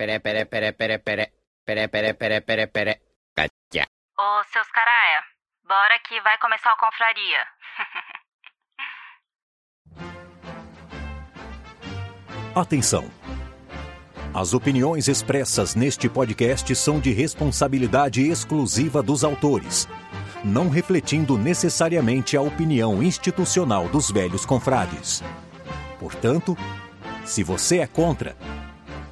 pere, pere, pere, pere, pere. Pere, pere, pere, pere, pere. Catia. Ô, seus caraia, bora que vai começar a confraria. Atenção! As opiniões expressas neste podcast são de responsabilidade exclusiva dos autores, não refletindo necessariamente a opinião institucional dos velhos confrades. Portanto, se você é contra,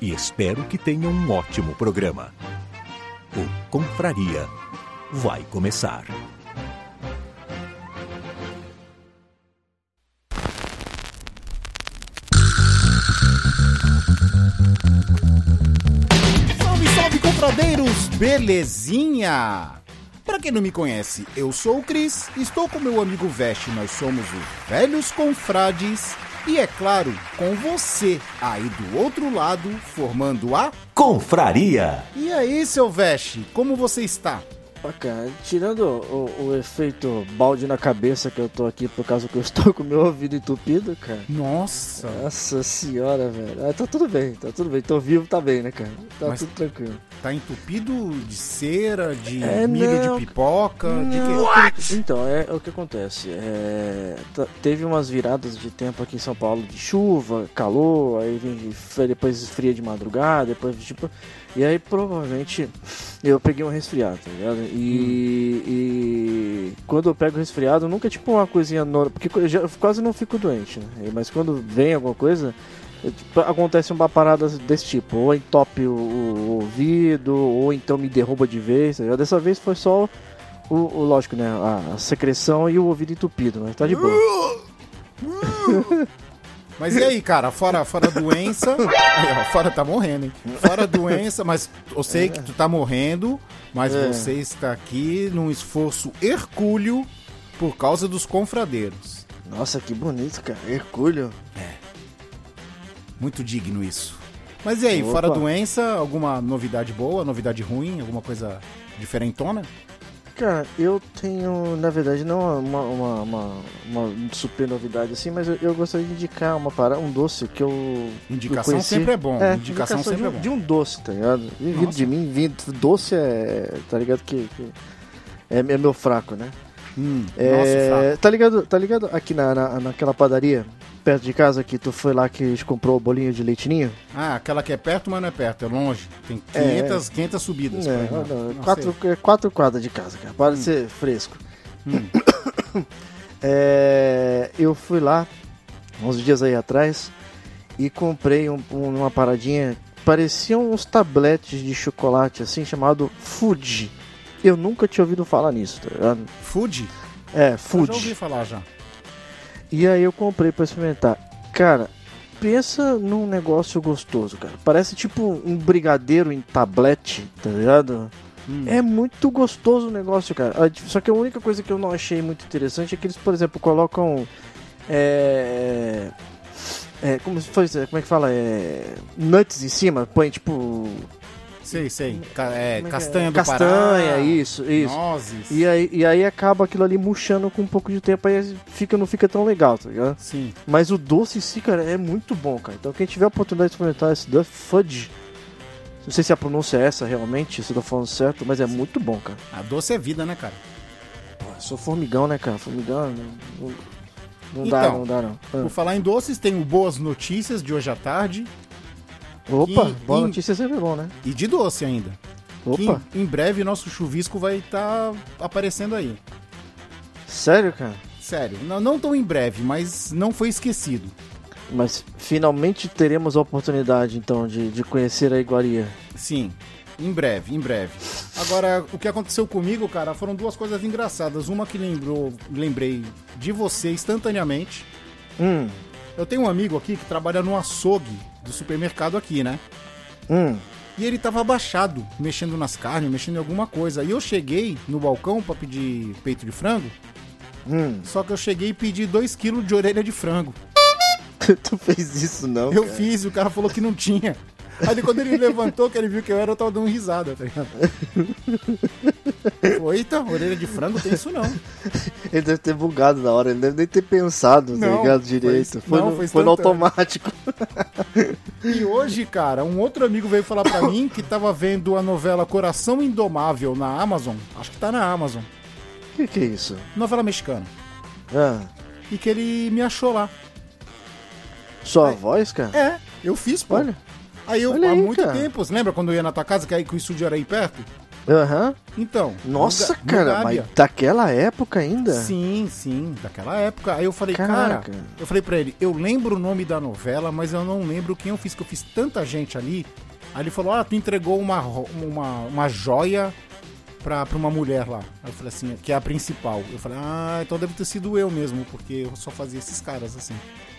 e espero que tenha um ótimo programa. O Confraria vai começar. Salve, salve, confradeiros! Belezinha? Pra quem não me conhece, eu sou o Cris, estou com meu amigo Veste, nós somos os Velhos Confrades e, é claro, com você aí do outro lado, formando a... Confraria! E aí, seu Veste, como você está? Ó, cara, tirando o, o efeito balde na cabeça que eu tô aqui por causa que eu estou com meu ouvido entupido, cara. Nossa! Nossa senhora, velho. Ah, tá tudo bem, tá tudo bem. Tô vivo, tá bem, né, cara? Tá Mas- tudo tranquilo. Tá entupido de cera, de É, milho não. de pipoca, de Não, quê? Então, é, é o que acontece. É, tá- teve umas viradas de tempo aqui em São Paulo de chuva, calor, aí vem depois esfria de madrugada, depois tipo. E aí provavelmente eu peguei um resfriado, tá ligado? E, e quando eu pego resfriado, nunca é tipo uma coisinha normal, porque eu já, eu quase não fico doente, né? Mas quando vem alguma coisa. tipo, Acontece uma parada desse tipo, ou entope o, o ouvido, ou então me derruba de vez. tá ligado? Dessa vez foi só o, o- lógico, né? A, a secreção e o ouvido entupido, mas tá de boa. Mas e aí, cara, fora, fora doença. Aí, ó, fora tá morrendo, hein? Fora doença, mas eu sei que tu tá morrendo, mas É. você está aqui num esforço hercúleo por causa dos confradeiros. Nossa, que bonito, cara. Hercúleo. Muito digno isso. Mas e aí, Opa. fora doença, alguma novidade boa, novidade ruim, alguma coisa diferentona? Cara, eu tenho, na verdade, não uma, uma, uma, uma super novidade assim, mas eu, eu gostaria de indicar uma para um doce que eu. Indicação eu sempre é bom. É, indicação, sempre de, é bom. de um doce, tá ligado? Vindo de mim, vindo. Doce é. Tá ligado que. que é, é meu fraco, né? Hum, É, Nossa, fraco. tá ligado, tá ligado aqui na, na, naquela padaria perto de casa que tu foi lá que comprou o bolinho de leitinho? Ah, aquela que é perto, mas não é perto, é longe. Tem É. 500, 500 subidas. É, pra ir lá. não, Não quatro, sei. é quatro quadras de casa, cara. Para de ser fresco. Hum. É, eu fui lá uns dias aí atrás e comprei um- um- uma paradinha. Pareciam uns tabletes de chocolate assim, chamado Fuji. Eu nunca tinha ouvido falar nisso, tá? Food? É, Eu já ouvi Fuji. falar já. E aí eu comprei pra experimentar. Cara, pensa num negócio gostoso, cara. Parece tipo um brigadeiro em tablete, tá ligado? Hum. É muito gostoso o negócio, cara. Só que a única coisa que eu não achei muito interessante é que eles, por exemplo, colocam. É. é como, como é que fala? É, nuts em cima, põe tipo. Sei, sei. Ca- é, como é é? castanha do Castanha, Pará. isso, isso. Nozes. E aí, e aí acaba aquilo ali murchando com um pouco de tempo, aí fica, não fica tão legal, tá ligado? Sim. Mas o doce em si, cara, é muito bom, cara. Então quem tiver a oportunidade de experimentar esse Duff Fudge, não sei se a pronúncia é essa realmente, se eu tô falando certo, mas é muito bom, cara. A doce é vida, né, cara? Pô, sou formigão, né, cara? Formigão não, não, não dá, Então, não dá, não. Por falar em doces, tenho boas notícias de hoje à tarde Ah. Opa, que- boa em- notícia sempre bom, né? e de doce ainda. Opa, em, em breve nosso chuvisco vai estar aparecendo aí. sério, cara? Sério, não, não tão em breve, mas não foi esquecido. Mas finalmente teremos a oportunidade, então, de, de conhecer a iguaria. Sim, em breve, em breve. Agora, o que aconteceu comigo, cara, foram duas coisas engraçadas. Uma que lembrou, lembrei de você instantaneamente. Hum, Eu tenho um amigo aqui que trabalha no açougue do supermercado aqui, né? hum, E ele tava abaixado, mexendo nas carnes, mexendo em alguma coisa. E eu cheguei no balcão pra pedir peito de frango. Hum, Só que eu cheguei e pedi 2 kg de orelha de frango. tu fez isso não, Eu cara? fiz e o cara falou que não tinha. Aí quando ele levantou, que ele viu que eu era, eu tava dando risada, tá ligado? Foi, eita, orelha de frango tem isso não. Ele deve ter bugado na hora, ele deve nem ter pensado, tá Não, ligado, foi- direito. Foi, não, no, foi foi no automático. E hoje, cara, um outro amigo veio falar pra mim que tava vendo a novela Coração Indomável na Amazon. Acho que tá na Amazon. O que, que é isso? Novela mexicana. Ah, E que ele me achou lá. sua Ai. voz, cara? É, eu fiz, pô. Olha. Aí eu, olha há aí, muito cara. tempo, você lembra quando eu ia na tua casa, que aí que o estúdio era aí perto? Aham. Então. Nossa, cara, mas daquela época ainda? Sim, sim, daquela época. Aí eu falei, cara, Caraca. eu falei pra ele, eu lembro o nome da novela, mas eu não lembro quem eu fiz, que eu fiz tanta gente ali. Aí ele falou, ah, tu entregou uma, uma, uma joia pra, pra uma mulher lá. Aí eu falei assim, que é a principal. Eu falei, ah, então deve ter sido eu mesmo, porque eu só fazia esses caras assim.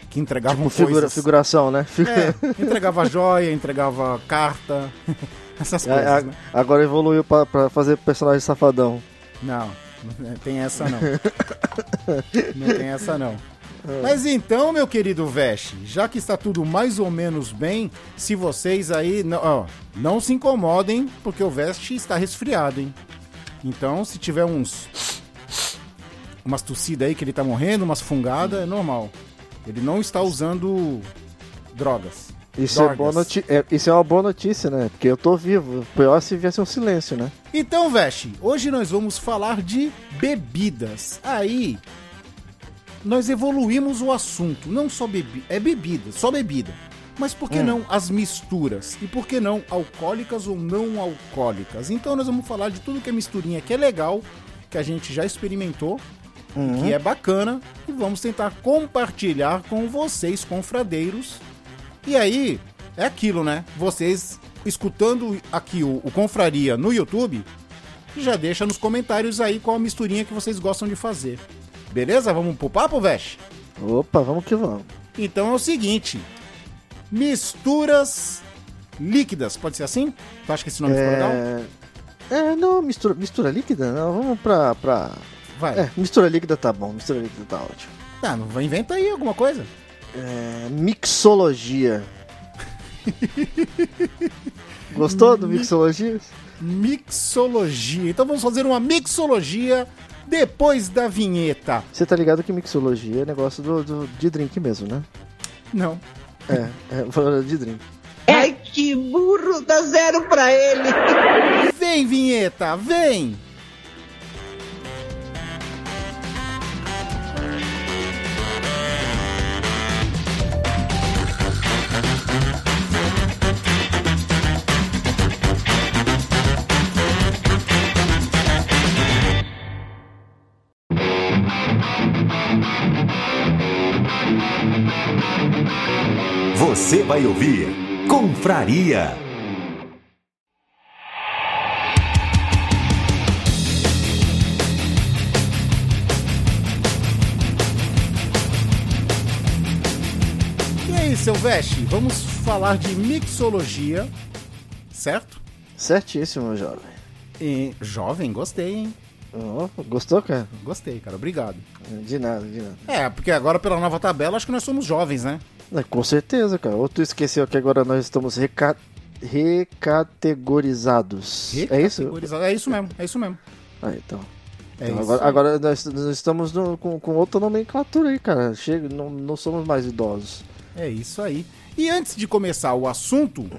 Que entregavam Tipo, figura, coisas. figuração, né? É, entregava joia, entregava carta, essas A- coisas, a- né? Agora evoluiu pra, pra fazer personagem safadão. Não, não tem essa não. não tem essa não. Mas então, meu querido Veste, já que está tudo mais ou menos bem, se vocês aí não, ó, não se incomodem, porque o Veste está resfriado, hein? Então, se tiver uns umas tossidas aí que ele tá morrendo, umas fungadas, é normal. Ele não está usando drogas. Isso é, boa noti- é, isso é uma boa notícia, né? Porque eu tô vivo. Pior se viesse um silêncio, né? Então, Veste, hoje nós vamos falar de bebidas. Aí, nós evoluímos o assunto. Não só bebida, é bebida, só bebida. Mas por que não as misturas? E por que não alcoólicas ou não alcoólicas? Então nós vamos falar de tudo que é misturinha que é legal, que a gente já experimentou, que é bacana, e vamos tentar compartilhar com vocês, confradeiros. E aí, é aquilo, né? Vocês escutando aqui o, o Confraria no YouTube, já deixa nos comentários aí qual a misturinha que vocês gostam de fazer. Beleza? Vamos pro papo, Vesh? Opa, vamos que vamos. Então é o seguinte: misturas líquidas, pode ser assim? Tu acha que esse nome ficou legal? É... é, não, mistura, mistura líquida? Não, vamos pra, pra... Vai. É, mistura líquida tá bom, mistura líquida tá ótimo. Ah, não inventa aí alguma coisa. É, mixologia. Gostou do mixologia? Mixologia. Então vamos fazer uma mixologia depois da vinheta. Você tá ligado que mixologia é negócio do, do- de drink mesmo, né? Não. É, é falando de drink. Ai, que burro, dá zero pra ele. Vem, vinheta, vem! Você vai ouvir Confraria. E aí, seu Veste, vamos falar de mixologia, certo? Certíssimo, jovem. E, jovem, gostei, hein? Ó, gostou, cara? Gostei, cara, obrigado. De nada, de nada. É, porque agora pela nova tabela acho que nós somos jovens, né? É, com certeza, cara. Ou tu esqueceu que agora nós estamos reca... recategorizados. É isso? É isso mesmo, é isso mesmo. Ah, então. É Então, agora agora nós, estamos no- com, com outra nomenclatura aí, cara. Chega, não, não somos mais idosos. É isso aí. E antes de começar o assunto,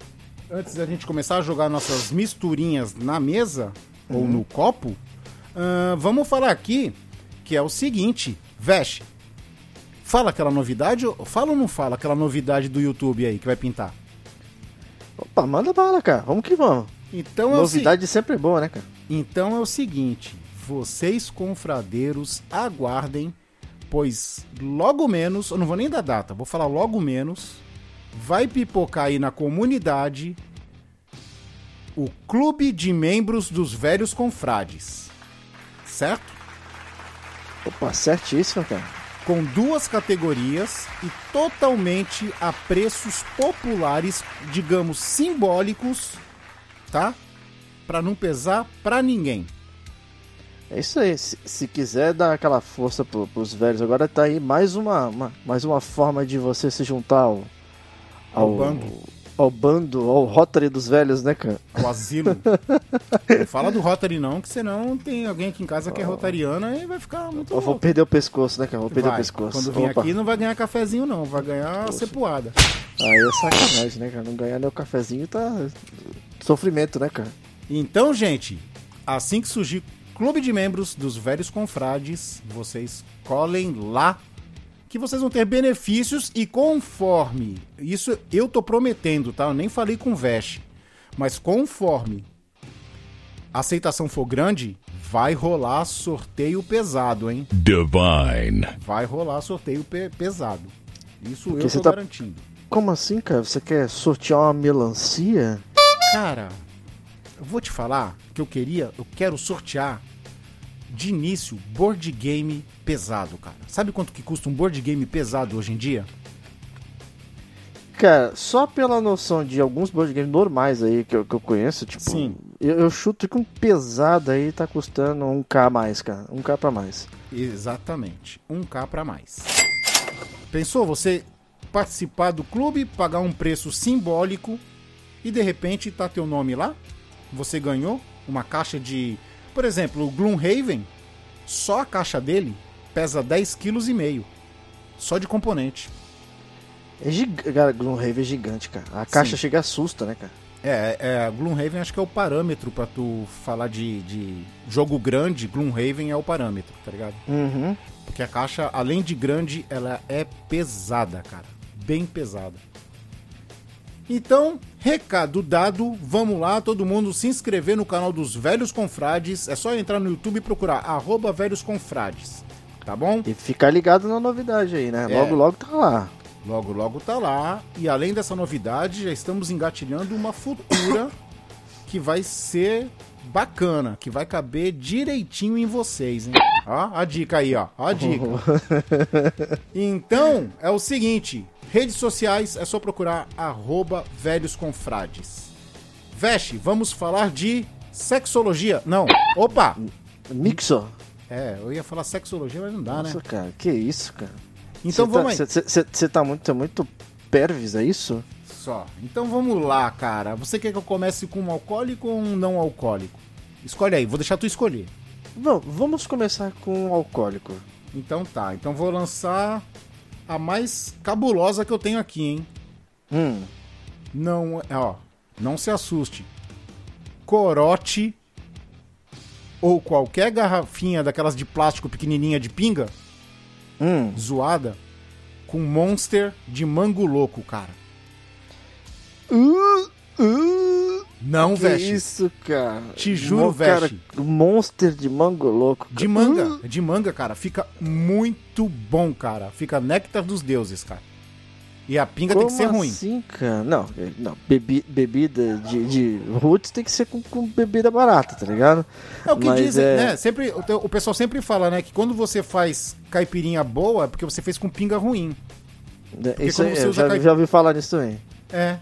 antes da gente começar a jogar nossas misturinhas na mesa ou no copo, ahn, vamos falar aqui que é o seguinte, Vesh, fala aquela novidade, fala ou não fala aquela novidade do YouTube aí que vai pintar? Opa, manda bala, cara. Vamos que vamos. Então é, o, se- Novidade sempre é boa, né, cara? então é o seguinte, vocês confradeiros aguardem, pois logo menos, eu não vou nem dar data, vou falar logo menos, vai pipocar aí na comunidade o Clube de Membros dos Velhos Confrades. Certo? Opa, certíssimo, cara. Com duas categorias e totalmente a preços populares, digamos simbólicos, tá? Pra não pesar pra ninguém. É isso aí. Se, se quiser dar aquela força pro, pros velhos, agora tá aí mais uma, uma- mais uma forma de você se juntar ao, Ao bando. Ao bando, ao Rotary dos velhos, né, cara? O asilo. não fala do Rotary não, que senão tem alguém aqui em casa que é rotariana e vai ficar muito Eu vou perder o pescoço, né, cara? Vou perder Vai. o pescoço. Quando vir Opa. aqui não vai ganhar cafezinho não, vai ganhar cepuada. Aí é sacanagem, né, cara? Não ganhar nem o cafezinho tá. Sofrimento, né, cara? Então, gente, assim que surgir clube de membros dos velhos confrades, vocês colhem lá que vocês vão ter benefícios e conforme. Isso eu tô prometendo, tá? Eu nem falei com o Vest. Mas conforme a aceitação for grande, vai rolar sorteio pesado, hein? Divine. Vai rolar sorteio pe- pesado. Isso Porque eu tô tá- garantindo. Como assim, cara? Você quer sortear uma melancia? Cara, eu vou te falar que eu queria, eu quero sortear de início board game pesado, cara. Sabe quanto que custa um board game pesado hoje em dia? Cara, só pela noção de alguns board games normais aí que eu, que eu conheço, tipo, Sim. Eu, eu chuto que um pesado aí tá custando um K a mais, cara. Um K pra mais. Exatamente, 1k pra mais. Pensou você participar do clube, pagar um preço simbólico e de repente tá teu nome lá? Você ganhou uma caixa de, por exemplo, o Gloomhaven, só a caixa dele pesa 10,5 kg, só de componente. É gigante, cara, Gloomhaven é gigante, cara. A caixa Sim. chega assusta, né, cara? É, é, a Gloomhaven acho que é o parâmetro pra tu falar de, de jogo grande, Gloomhaven é o parâmetro, tá ligado? Uhum. Porque a caixa, além de grande, ela é pesada, cara. Bem pesada. Então, recado dado, vamos lá, todo mundo se inscrever no canal dos Velhos Confrades. É só entrar no YouTube e procurar arroba Velhos Confrades, tá bom? E ficar ligado na novidade aí, né? É. Logo, logo tá lá. Logo, logo tá lá. E além dessa novidade, já estamos engatilhando uma futura que vai ser bacana, que vai caber direitinho em vocês, hein? Ó, a dica aí, ó. ó a dica. Então, é o seguinte: redes sociais é só procurar arroba velhos confrades. Veste, vamos falar de sexologia. Não, opa! Mixo. É, eu ia falar sexologia, mas não dá, né? Nossa, cara, que isso, cara? Então Cê vamos tá, aí. Você tá muito, é muito pervis, é isso? Só. Então vamos lá, cara. Você quer que eu comece com um alcoólico ou um não alcoólico? Escolhe aí, vou deixar tu escolher. Bom, vamos começar com o alcoólico. Então tá, então vou lançar a mais cabulosa que eu tenho aqui, hein? Hum, Não, ó, não se assuste. Corote ou qualquer garrafinha daquelas de plástico pequenininha de pinga, hum. zoada, com monster de mango louco, cara. Uh, uh, Não, que veste. isso, cara? Te juro, Mo- cara, veste. Monster de mango louco. cara. De manga, de manga, cara. Fica muito bom, cara. Fica néctar dos deuses, cara. E a pinga tem que ser Como ruim. assim, cara? Não, não. Bebi, bebida de, de roots tem que ser com, com bebida barata, tá ligado? É o que Mas dizem, é- né? Sempre, o, pessoal sempre fala, né? Que quando você faz caipirinha boa é porque você fez com pinga ruim. É, Isso quando aí, eu já, caip- já ouvi falar nisso também. É.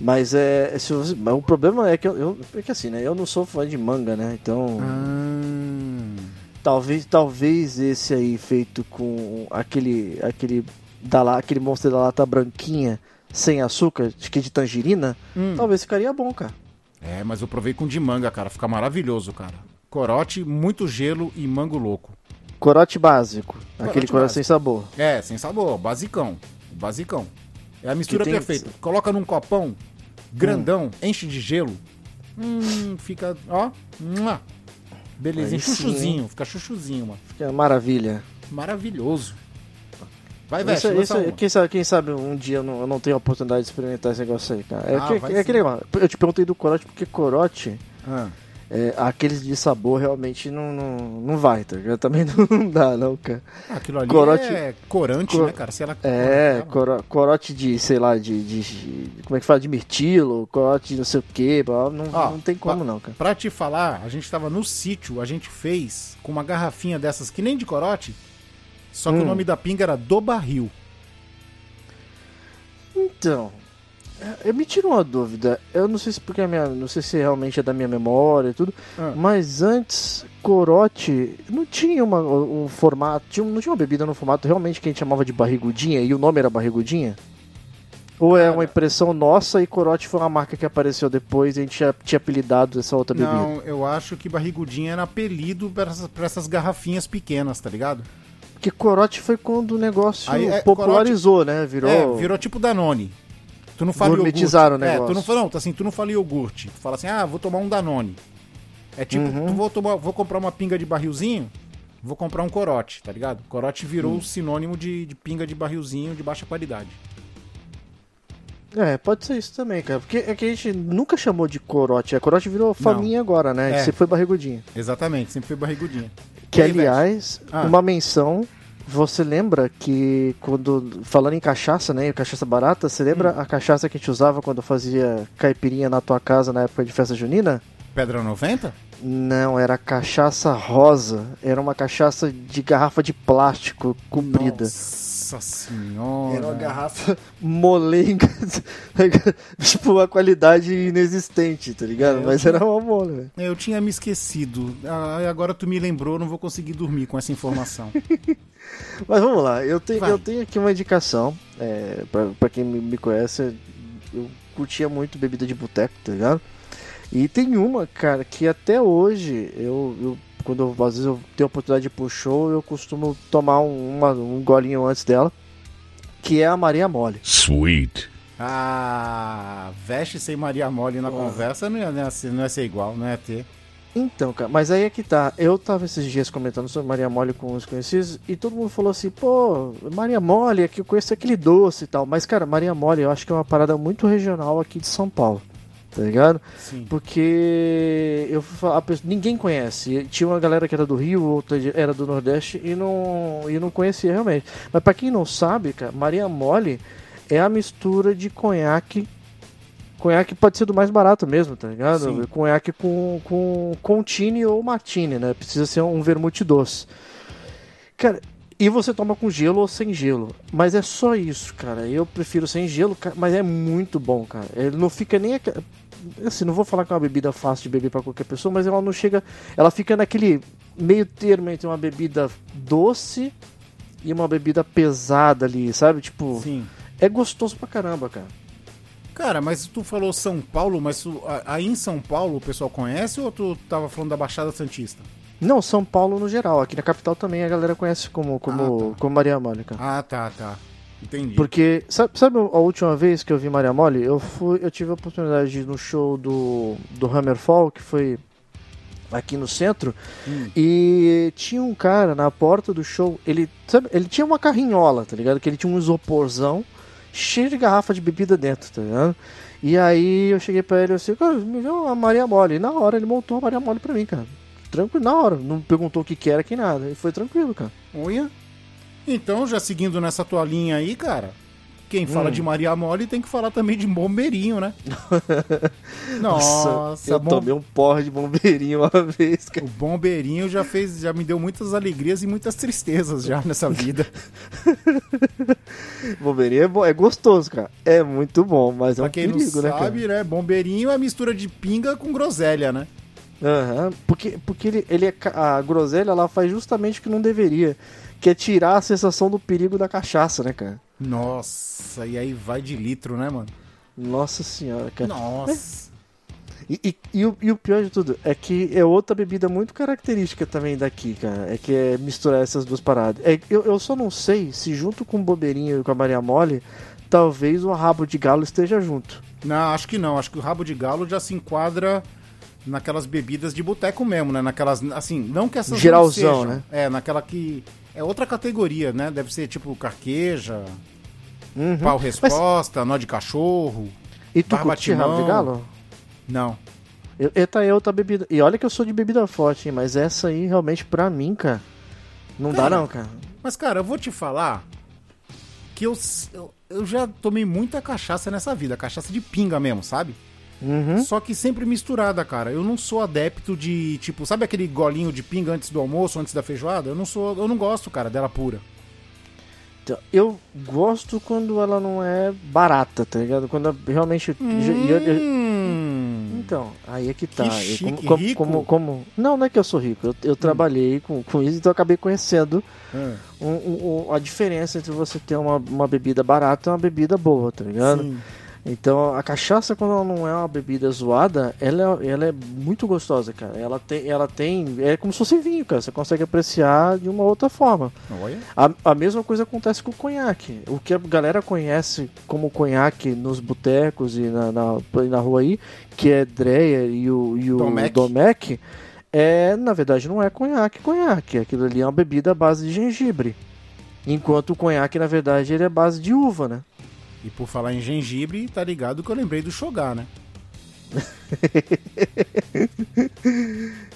Mas é. Se você- mas o problema é que eu, eu. É que assim, né? Eu não sou fã de manga, né? Então. Ah. Talvez, talvez esse aí feito com aquele. aquele. Da, la- aquele monstro da lata branquinha, sem açúcar, acho que de tangerina, Hum. talvez ficaria bom, cara. É, mas eu provei com de manga, cara. Fica maravilhoso, cara. Corote, muito gelo e mango louco. Corote básico. aquele corote básico. sem sabor. É, sem sabor, basicão. Basicão. É a mistura Que tem- perfeita. Coloca num copão grandão, enche de gelo. Hum, fica, ó. mua. Belezinha, Aí sim, chuchuzinho, fica chuchuzinho, mano. Fica maravilha. Maravilhoso. Vai, Isso, Veste, isso, uma. quem, sabe, quem sabe um dia eu não, eu não tenho a oportunidade de experimentar esse negócio aí, cara. É, Ah, que, vai é negócio. Eu te perguntei do corote porque corote, Ah, é, aqueles de sabor realmente não, não, não vai, tá ligado? Também não dá, não, cara. aquilo ali Corote- é corante, Cor- né, cara? Se ela É, ela- coro- corote de, sei lá, de, de, Como é que fala? De mirtilo, corote de não sei o que, não, Ó, não tem como pa- não, cara. Pra te falar, a gente tava no sítio, a gente fez com uma garrafinha dessas que nem de corote, só que Hum. o nome da pinga era do barril. Então, Eu me tiro uma dúvida. Eu não sei se porque a minha, não sei se realmente é da minha memória e tudo, Ah. mas antes corote não tinha uma, um formato, tinha, não tinha uma bebida no formato realmente que a gente chamava de barrigudinha e o nome era barrigudinha? Ou é uma impressão nossa e corote foi uma marca que apareceu depois e a gente tinha, tinha apelidado essa outra bebida? Não, eu acho que barrigudinha era apelido pra essas, essas garrafinhas pequenas, tá ligado? Porque corote foi quando o negócio Aí, é, popularizou, né? Virou. É, virou tipo Danone. Tu não fala Gourmetizaram iogurte. o É, tu não negócio. fala, não, assim, tu não fala iogurte. Tu fala assim, ah, vou tomar um Danone. É tipo, Uhum. tu vou, tomar, vou comprar uma pinga de barrilzinho, vou comprar um corote, tá ligado? Corote virou Hum. sinônimo de, de pinga de barrilzinho de baixa qualidade. É, pode ser isso também, cara. Porque é que a gente nunca chamou de corote. A corote virou faminha agora, né? É. Você foi barrigudinha. Exatamente, sempre foi barrigudinha. Que, aí, aliás, Ah. uma menção. Você lembra que quando. Falando em cachaça, né? Cachaça barata, você lembra Hum. a cachaça que a gente usava quando fazia caipirinha na tua casa na época de festa junina? Pedra 90? Não, era cachaça rosa. Era uma cachaça de garrafa de plástico comprida. Nossa senhora. Era uma garrafa molenga, tipo uma qualidade inexistente, tá ligado? É, Mas tinha- era uma bola, velho. Eu tinha me esquecido. Ah, agora tu me lembrou, não vou conseguir dormir com essa informação. Mas vamos lá, eu tenho, Vai. eu tenho aqui uma indicação, é, pra, pra quem me, me conhece, eu curtia muito bebida de boteco, tá ligado? E tem uma, cara, que até hoje, eu, eu quando eu, às vezes eu tenho a oportunidade de ir pro show, eu costumo tomar um, uma- um golinho antes dela, que é a Maria Mole. Sweet. ah, veste sem Maria Mole na conversa não ia, não ia ser, não ia ser igual, não ia ter. Então, cara, mas aí é que tá. Eu tava esses dias comentando sobre Maria Mole com os conhecidos e todo mundo falou assim, pô, Maria Mole, aqui eu conheço aquele doce e tal. Mas, cara, Maria Mole eu acho que é uma parada muito regional aqui de São Paulo. Tá ligado? Sim. Porque eu a pessoa- ninguém conhece. Tinha uma galera que era do Rio, outra era do Nordeste e não, e não conhecia realmente. Mas pra quem não sabe, cara, Maria Mole é a mistura de conhaque. Conhaque pode ser do mais barato mesmo, tá ligado? Sim. Conhaque com, com, com tine ou martini, né? Precisa ser um vermute doce. Cara, e você toma com gelo ou sem gelo. Mas é só isso, cara. Eu prefiro sem gelo, mas é muito bom, cara. Ele não fica nem. Assim, não vou falar que é uma bebida fácil de beber pra qualquer pessoa, mas ela não chega. Ela fica naquele meio termo entre uma bebida doce e uma bebida pesada ali, sabe? Tipo, Sim. é gostoso pra caramba, cara. Cara, mas tu falou São Paulo, mas tu- aí em São Paulo o pessoal conhece ou tu tava falando da Baixada Santista? Não, São Paulo no geral. Aqui na capital também a galera conhece como, como, Ah, tá. como Maria cara. Ah, tá, tá. Entendi. Porque, sabe, sabe a última vez que eu vi Maria Mole? Eu, fui, eu tive a oportunidade de ir no show do, do Hammerfall, que foi aqui no centro, Hum. e tinha um cara na porta do show, ele, sabe, ele tinha uma carrinhola, tá ligado? Que ele tinha um isoporzão cheio de garrafa de bebida dentro, tá ligado? E aí eu cheguei pra ele e assim, cara, me deu uma Maria Mole. E na hora ele montou a Maria Mole pra mim, cara. Tranquilo, na hora. Não perguntou o que que era, que nada. E foi tranquilo, cara. Olha. Então, já seguindo nessa tua linha aí, cara, quem fala Hum. de Maria Mole tem que falar também de bombeirinho, né? Nossa, eu bom- tomei um porra de bombeirinho uma vez, cara. o bombeirinho já fez, já me deu muitas alegrias e muitas tristezas já nessa vida. Bombeirinho é, bom, é gostoso, cara. É muito bom, mas é pra um quem perigo, não né, cara? sabe, né, bombeirinho é mistura de pinga com groselha, né? Aham, porque, porque ele, ele é, a groselha ela faz justamente o que não deveria, que é tirar a sensação do perigo da cachaça, né, cara? Nossa, e aí vai de litro, né, mano? Nossa senhora, cara. Nossa. E, e, e o, e o pior de tudo é que é outra bebida muito característica também daqui, cara. É que é misturar essas duas paradas. É, eu, eu só não sei se junto com o Bobeirinho e com a Maria Mole, talvez o rabo de galo esteja junto. Não, acho que não. Acho que o rabo de galo já se enquadra naquelas bebidas de boteco mesmo, né? Naquelas, assim, não que essas não Geralzão, sejam. né? É, naquela que é outra categoria, né? Deve ser tipo carqueja, Uhum. pau resposta, nó de cachorro. E tu curte rabo de galo? Não. Eu, é outra bebida. E olha que eu sou de bebida forte, hein, mas essa aí realmente pra mim, cara, não dá não, cara. Mas, cara, eu vou te falar que eu, eu, eu já tomei muita cachaça nessa vida, cachaça de pinga mesmo, sabe? Uhum. Só que sempre misturada, cara. Eu não sou adepto de, tipo, sabe aquele golinho de pinga antes do almoço, antes da feijoada? Eu não sou, eu não gosto, cara, dela pura. Então, eu gosto quando ela não é barata, tá ligado? Quando realmente. e eu- eu- Hum. então, aí é que tá. Que Eu chique, como, como- rico. Hum. como- como- Não, não é que eu sou rico. Eu, eu trabalhei com, com isso, então eu acabei conhecendo Ah, um- um- um- a diferença entre você ter uma, uma bebida barata e uma bebida boa, tá ligado? sim. Então, a cachaça, quando ela não é uma bebida zoada, ela, é- ela é muito gostosa, cara. Ela tem, ela tem. É como se fosse vinho, cara. Você consegue apreciar de uma outra forma. Olha. A, a mesma coisa acontece com o conhaque. O que a galera conhece como conhaque nos botecos e na, na, na rua aí, que é Dreyer e o, e o. Domecq, é, na verdade, não é conhaque, conhaque. Aquilo ali é uma bebida à base de gengibre. Enquanto o conhaque, na verdade, ele é à base de uva, né? E por falar em gengibre, tá ligado que eu lembrei do Shogar, né?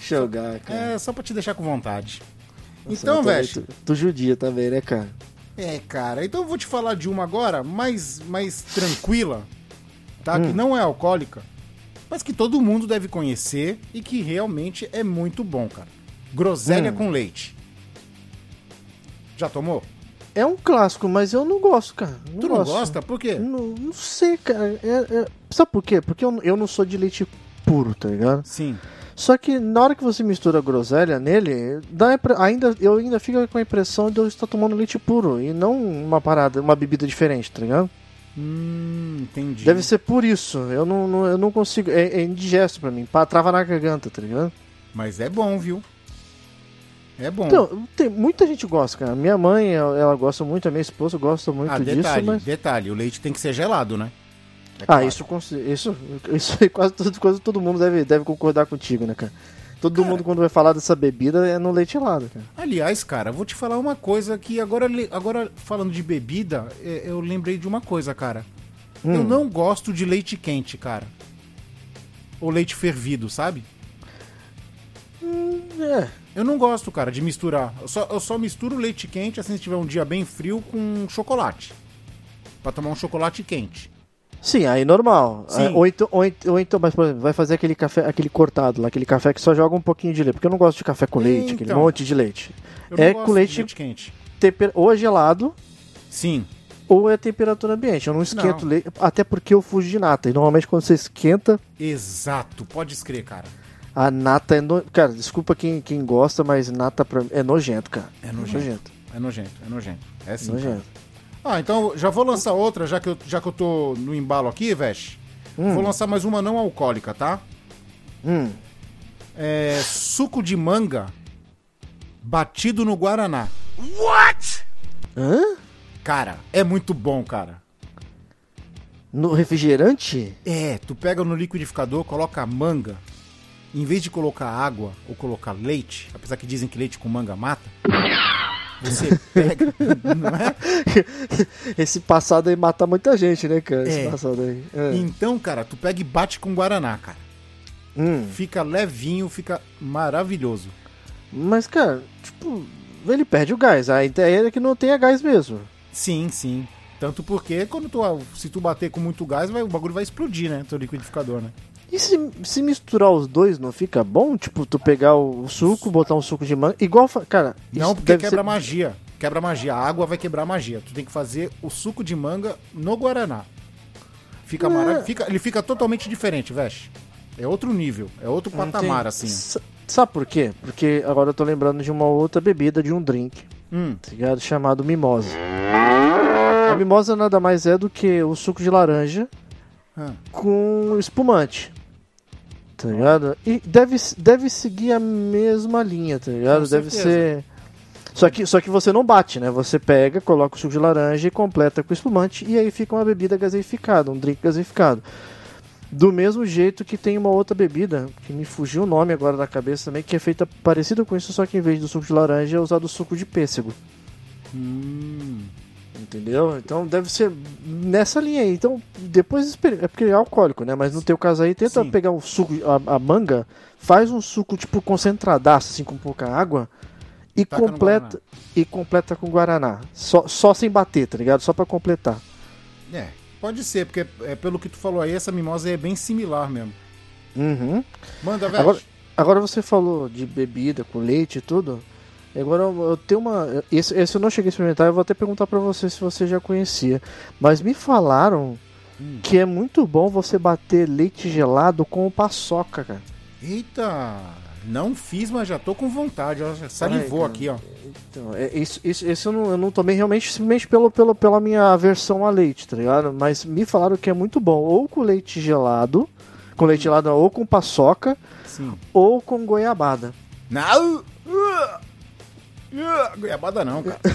Jogar, cara. É, só pra te deixar com vontade. Nossa, então, velho. tu judia também, né, cara? É, cara, então eu vou te falar de uma agora mais, mais tranquila, tá? Hum. Que não é alcoólica, mas que todo mundo deve conhecer e que realmente é muito bom, cara. Groselha Hum. com leite. Já tomou? É um clássico, mas eu não gosto, cara. Não tu não gosto. gosta? Por quê? Não, não sei, cara. É- é- Sabe por quê? Porque eu, eu não sou de leite puro, tá ligado? Sim. Só que na hora que você mistura groselha nele, dá ainda, eu ainda fico com a impressão de eu estar tomando leite puro e não uma parada, uma bebida diferente, tá ligado? Hum, entendi. Deve ser por isso. Eu não, não- eu não consigo. É, é indigesto pra mim. Trava na garganta, tá ligado? Mas é bom, viu? É bom. Então, tem, muita gente gosta, cara. Minha mãe, ela, ela gosta muito, a minha esposa gosta muito ah, disso, detalhe, mas. detalhe, o leite tem que ser gelado, né? É Ah, claro. isso, cons- isso, isso aí quase, todo, quase todo mundo deve, deve concordar contigo, né, cara? Todo mundo, quando vai falar dessa bebida, é no leite gelado, cara. Aliás, cara, vou te falar uma coisa que agora, agora falando de bebida, é, eu lembrei de uma coisa, cara. Hum. Eu não gosto de leite quente, cara. Ou leite fervido, sabe? É, Eu não gosto, cara, de misturar. Eu só, eu só misturo leite quente assim se tiver um dia bem frio com chocolate. Pra tomar um chocolate quente. sim, aí normal. Sim. É, ou, então, ou, então, ou então, mas por exemplo, vai fazer aquele café, aquele cortado lá, aquele café que só joga um pouquinho de leite. Porque eu não gosto de café com leite, aquele Então. monte de leite. É gosto com de leite- leite quente. Temper... Ou é gelado, Sim. ou é temperatura ambiente. Eu não esquento Não. leite, até porque eu fujo de nata. E normalmente quando você esquenta, Exato, pode escrever, cara. A nata é. No... Cara, desculpa quem, quem gosta, mas nata pra... é nojento, cara. É nojento. É nojento, é nojento. É sim. cara. Nojento. Ah, então já vou lançar outra, já que eu, já que eu tô no embalo aqui, Vesh. Vou lançar mais uma não alcoólica, tá? Hum. É suco de manga batido no Guaraná. Hã? Cara, é muito bom, cara. No refrigerante? É, tu pega no liquidificador, coloca a manga, em vez de colocar água ou colocar leite, apesar que dizem que leite com manga mata, você pega, não é? Esse passado aí mata muita gente, né, cara? Esse É. passado aí. É. Então, cara, tu pega e bate com Guaraná, cara. Hum. Fica levinho, fica maravilhoso. Mas, cara, tipo, ele perde o gás. A ideia é que não tenha gás mesmo. Sim, sim. Tanto porque quando tu, se tu bater com muito gás, vai, o bagulho vai explodir, né? Teu liquidificador, né? E se, se misturar os dois não fica bom? Tipo, tu pegar o suco, botar um suco de manga. Igual. Cara, Não, porque quebra ser... magia. Quebra magia. A água vai quebrar magia. Tu tem que fazer o suco de manga no Guaraná. Fica É. maravilhoso. Fica, ele fica totalmente diferente, Vesh. É outro nível. É outro patamar, assim. S- Sabe por quê? Porque agora eu tô lembrando de uma outra bebida, de um drink, Hum, tá ligado? Chamado mimosa. A mimosa nada mais é do que o suco de laranja ah, com espumante. Tá ligado? E deve, deve seguir a mesma linha, tá ligado? Com deve certeza. ser. Só que, só que você não bate, né? Você pega, coloca o suco de laranja e completa com espumante, e aí fica uma bebida gaseificada, um drink gaseificado. Do mesmo jeito que tem uma outra bebida, que me fugiu o nome agora da cabeça também, que é feita parecida com isso, só que em vez do suco de laranja é usado o suco de pêssego. hum. Entendeu? Então deve ser nessa linha aí. Então, depois é porque é alcoólico, né? Mas no teu caso aí, tenta Sim. pegar o suco, a, a manga, faz um suco tipo concentradaço, assim, com pouca água, e Taca completa e completa com guaraná. Só, só sem bater, tá ligado? Só pra completar. É, pode ser, porque é, pelo que tu falou aí, essa mimosa é bem similar mesmo. Uhum. Manda, Vesh. Agora, agora você falou de bebida com leite e tudo. Agora eu tenho uma. Esse, esse eu não cheguei a experimentar, eu vou até perguntar pra você se você já conhecia. Mas me falaram que é muito bom você bater leite gelado com paçoca, cara. Eita, não fiz, mas já tô com vontade. Ó, salivou aqui, ó. Então, é, isso, isso, esse eu não, eu não tomei realmente simplesmente pelo, pelo, pela minha aversão a leite, tá ligado? Mas me falaram que é muito bom, ou com leite gelado, com leite gelado, não, ou com paçoca, Sim. ou com goiabada. Não! Goiabada não, cara.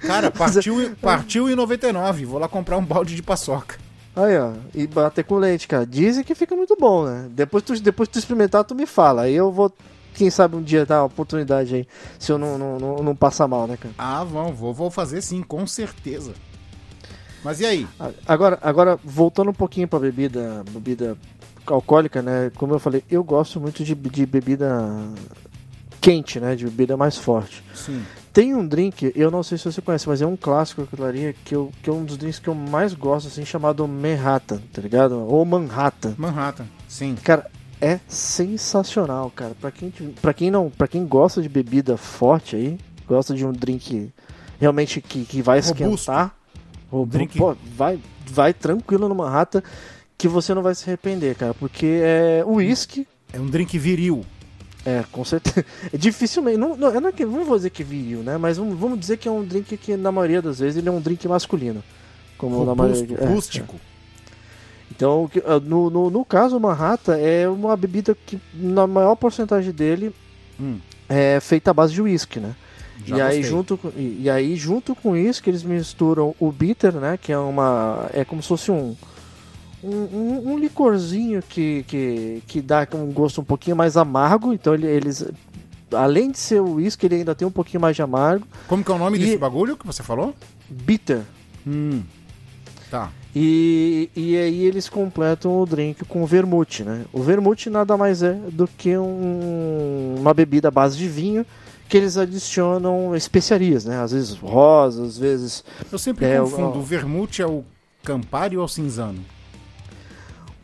Cara, partiu, partiu em 99. Vou lá comprar um balde de paçoca. Aí, ó, e bater com leite, cara. Dizem que fica muito bom, né? Depois tu, depois tu experimentar, tu me fala. Aí eu vou, quem sabe um dia dar uma oportunidade aí, se eu não, não, não, não passar mal, né, cara? Ah, vão, vou, vou fazer sim, com certeza. Mas e aí? A- Agora, agora voltando um pouquinho pra bebida, bebida alcoólica, né? Como eu falei, eu gosto muito de, de bebida quente, né? De bebida mais forte. Sim. Tem um drink, eu não sei se você conhece, mas é um clássico ali, que, eu, que é um dos drinks que eu mais gosto, assim, chamado Manhattan, tá ligado? Ou Manhattan. Manhattan, sim. Cara, é sensacional, cara. Pra quem, pra quem não, para quem gosta de bebida forte aí, gosta de um drink realmente que, que vai Robusto. esquentar, robu- Drink- pô, vai, vai tranquilo no Manhattan que você não vai se arrepender, cara, porque é uísque, É um drink viril. É, com certeza. É dificilmente. Não, não, não, é que- vou dizer que viril, né? Mas vamos, vamos dizer que é um drink que, na maioria das vezes, ele é um drink masculino. Como na Robusto, maioria. é, rústico. Então, o que- ah, no, no, no caso, o Manhattan é uma bebida que, na maior porcentagem dele, Hum, é feita à base de uísque, né? já E aí, junto com, e, e aí, junto com isso, que eles misturam o bitter, né? Que é uma. É como se fosse um. Um, um- um licorzinho que, que, que dá um gosto um pouquinho mais amargo. Então, ele- eles. Além de ser o uísque, ele ainda tem um pouquinho mais de amargo. Como que é o nome E- desse bagulho que você falou? Bitter. Hum. Tá. E, e aí eles completam o drink com vermute, né? O vermute nada mais é do que um- uma bebida à base de vinho que eles adicionam especiarias, né? Às vezes rosa, às vezes... Eu sempre É, o- confundo. O vermute é o Campari ou o cinzano?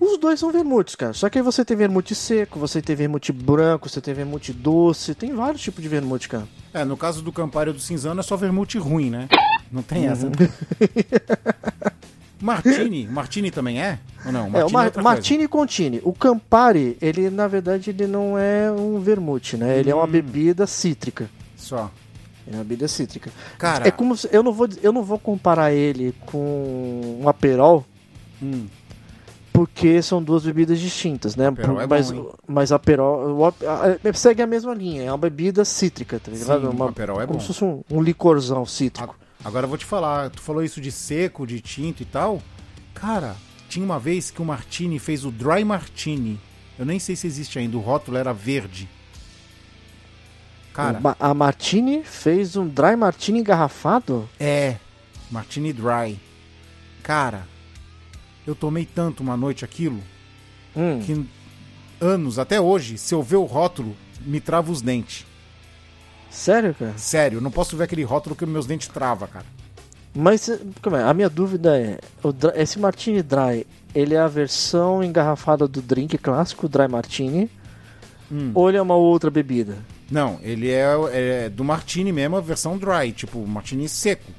Os dois são vermutes, cara. Só que aí você tem vermute seco, você tem vermute branco, você tem vermute doce, tem vários tipos de vermute, cara. É, no caso do Campari ou do cinzano é só vermute ruim, né? Não tem essa. Uhum. Martini. Martini também é? Ou não? é, o Mar coisa. Martini Contini. O Campari, ele na verdade ele não é um vermute, né? Ele é uma Hum. bebida cítrica. Só. É uma bebida cítrica. Cara, É como se, eu não vou eu não vou comparar ele com um Aperol, hum, porque são duas bebidas distintas, né? Por- é mas bom, mas Aperol o Ap- a- a- segue a mesma linha, é uma bebida cítrica, tá ligado? Sim, uma, o Aperol é como bom. se fosse um, um licorzão cítrico. agora eu vou te falar. Tu falou isso de seco, de tinto e tal. Cara, tinha uma vez que o Martini fez o Dry Martini. Eu nem sei se existe ainda. O rótulo era verde. Cara, a Martini fez um dry martini engarrafado? É, Martini Dry. Cara, eu tomei tanto uma noite aquilo Hum. que anos, até hoje, se eu ver o rótulo, me trava os dentes. Sério, cara? Sério, eu não posso ver aquele rótulo que meus dentes trava, cara. Mas como é? A minha dúvida é, dry- esse Martini Dry, ele é a versão engarrafada do drink clássico Dry Martini Hum. ou ele é uma outra bebida? Não, ele é, é do Martini mesmo, a versão dry, tipo Martini seco.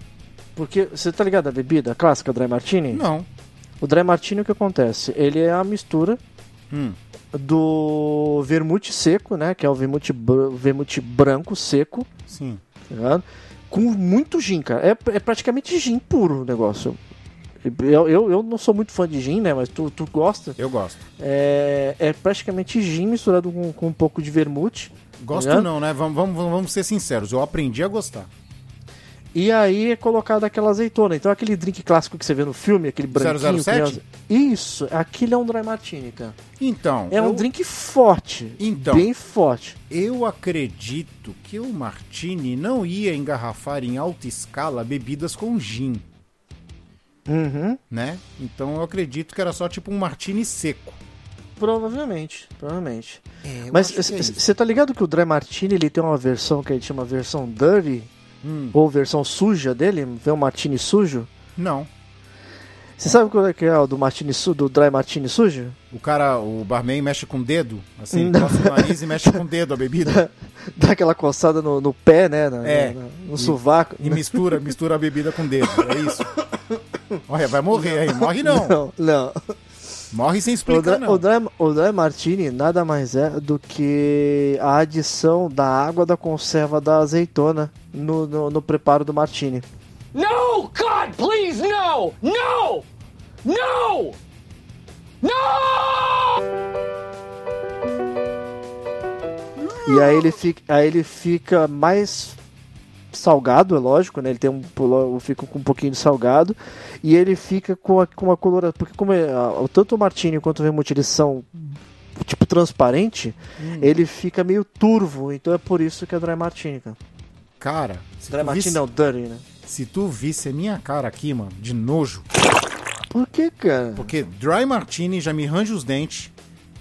Porque você tá ligado a bebida clássica Dry Martini? Não. O Dry Martini o que acontece? Ele é a mistura Hum. do vermute seco, né? Que é o vermute, br- vermute branco seco, Sim. tá? Com muito gin, cara. É, é praticamente gin puro o negócio. Eu, eu, eu não sou muito fã de gin, né? Mas tu, tu gosta. Eu gosto. É, é praticamente gin misturado com, com um pouco de vermute. Gosto Tá não, né? Vamos, vamos, vamos ser sinceros, eu aprendi a gostar. E aí é colocado aquela azeitona. Então aquele drink clássico que você vê no filme, aquele branquinho. 007? que tem- Isso, aquilo é um dry martini, cara. Então, É um eu, drink forte. Então. Bem forte. eu acredito que o Martini não ia engarrafar em alta escala bebidas com gin, Uhum. né? Então eu acredito que era só tipo um Martini seco. Provavelmente, provavelmente. É, Mas você tá ligado que o Dry Martini ele tem uma versão que a gente chama versão dirty, Hum, ou versão suja dele, vê um Martini sujo? não. Você sabe qual é que é o do martini su, do dry martini sujo? O cara, o barman mexe com o dedo, assim, coça o nariz e mexe com o dedo a bebida. Dá aquela coçada no, no pé, né? na- É. na- no sovaco. E mistura, mistura a bebida com o dedo. É isso. Olha, vai morrer aí. Morre não. Não, não. Morre sem O explicar, dry, não. o, dry, o dry martini nada mais é do que a adição da água da conserva da azeitona no, no, no preparo do martini. No! God, please, no! No! No! No! E aí ele fica, aí ele fica mais salgado, é lógico, né? Ele tem um pulo- fica com um pouquinho de salgado e ele fica com, a, com uma coloração, porque como é, a- tanto o martini quanto o vermute eles são tipo transparente, ele fica meio turvo, então é por isso que é dry martini, cara. Cara, se Dry martini visse, não, dirty, né? se tu visse a minha cara aqui, mano, de nojo. Por que, cara? Porque dry martini já me range os dentes.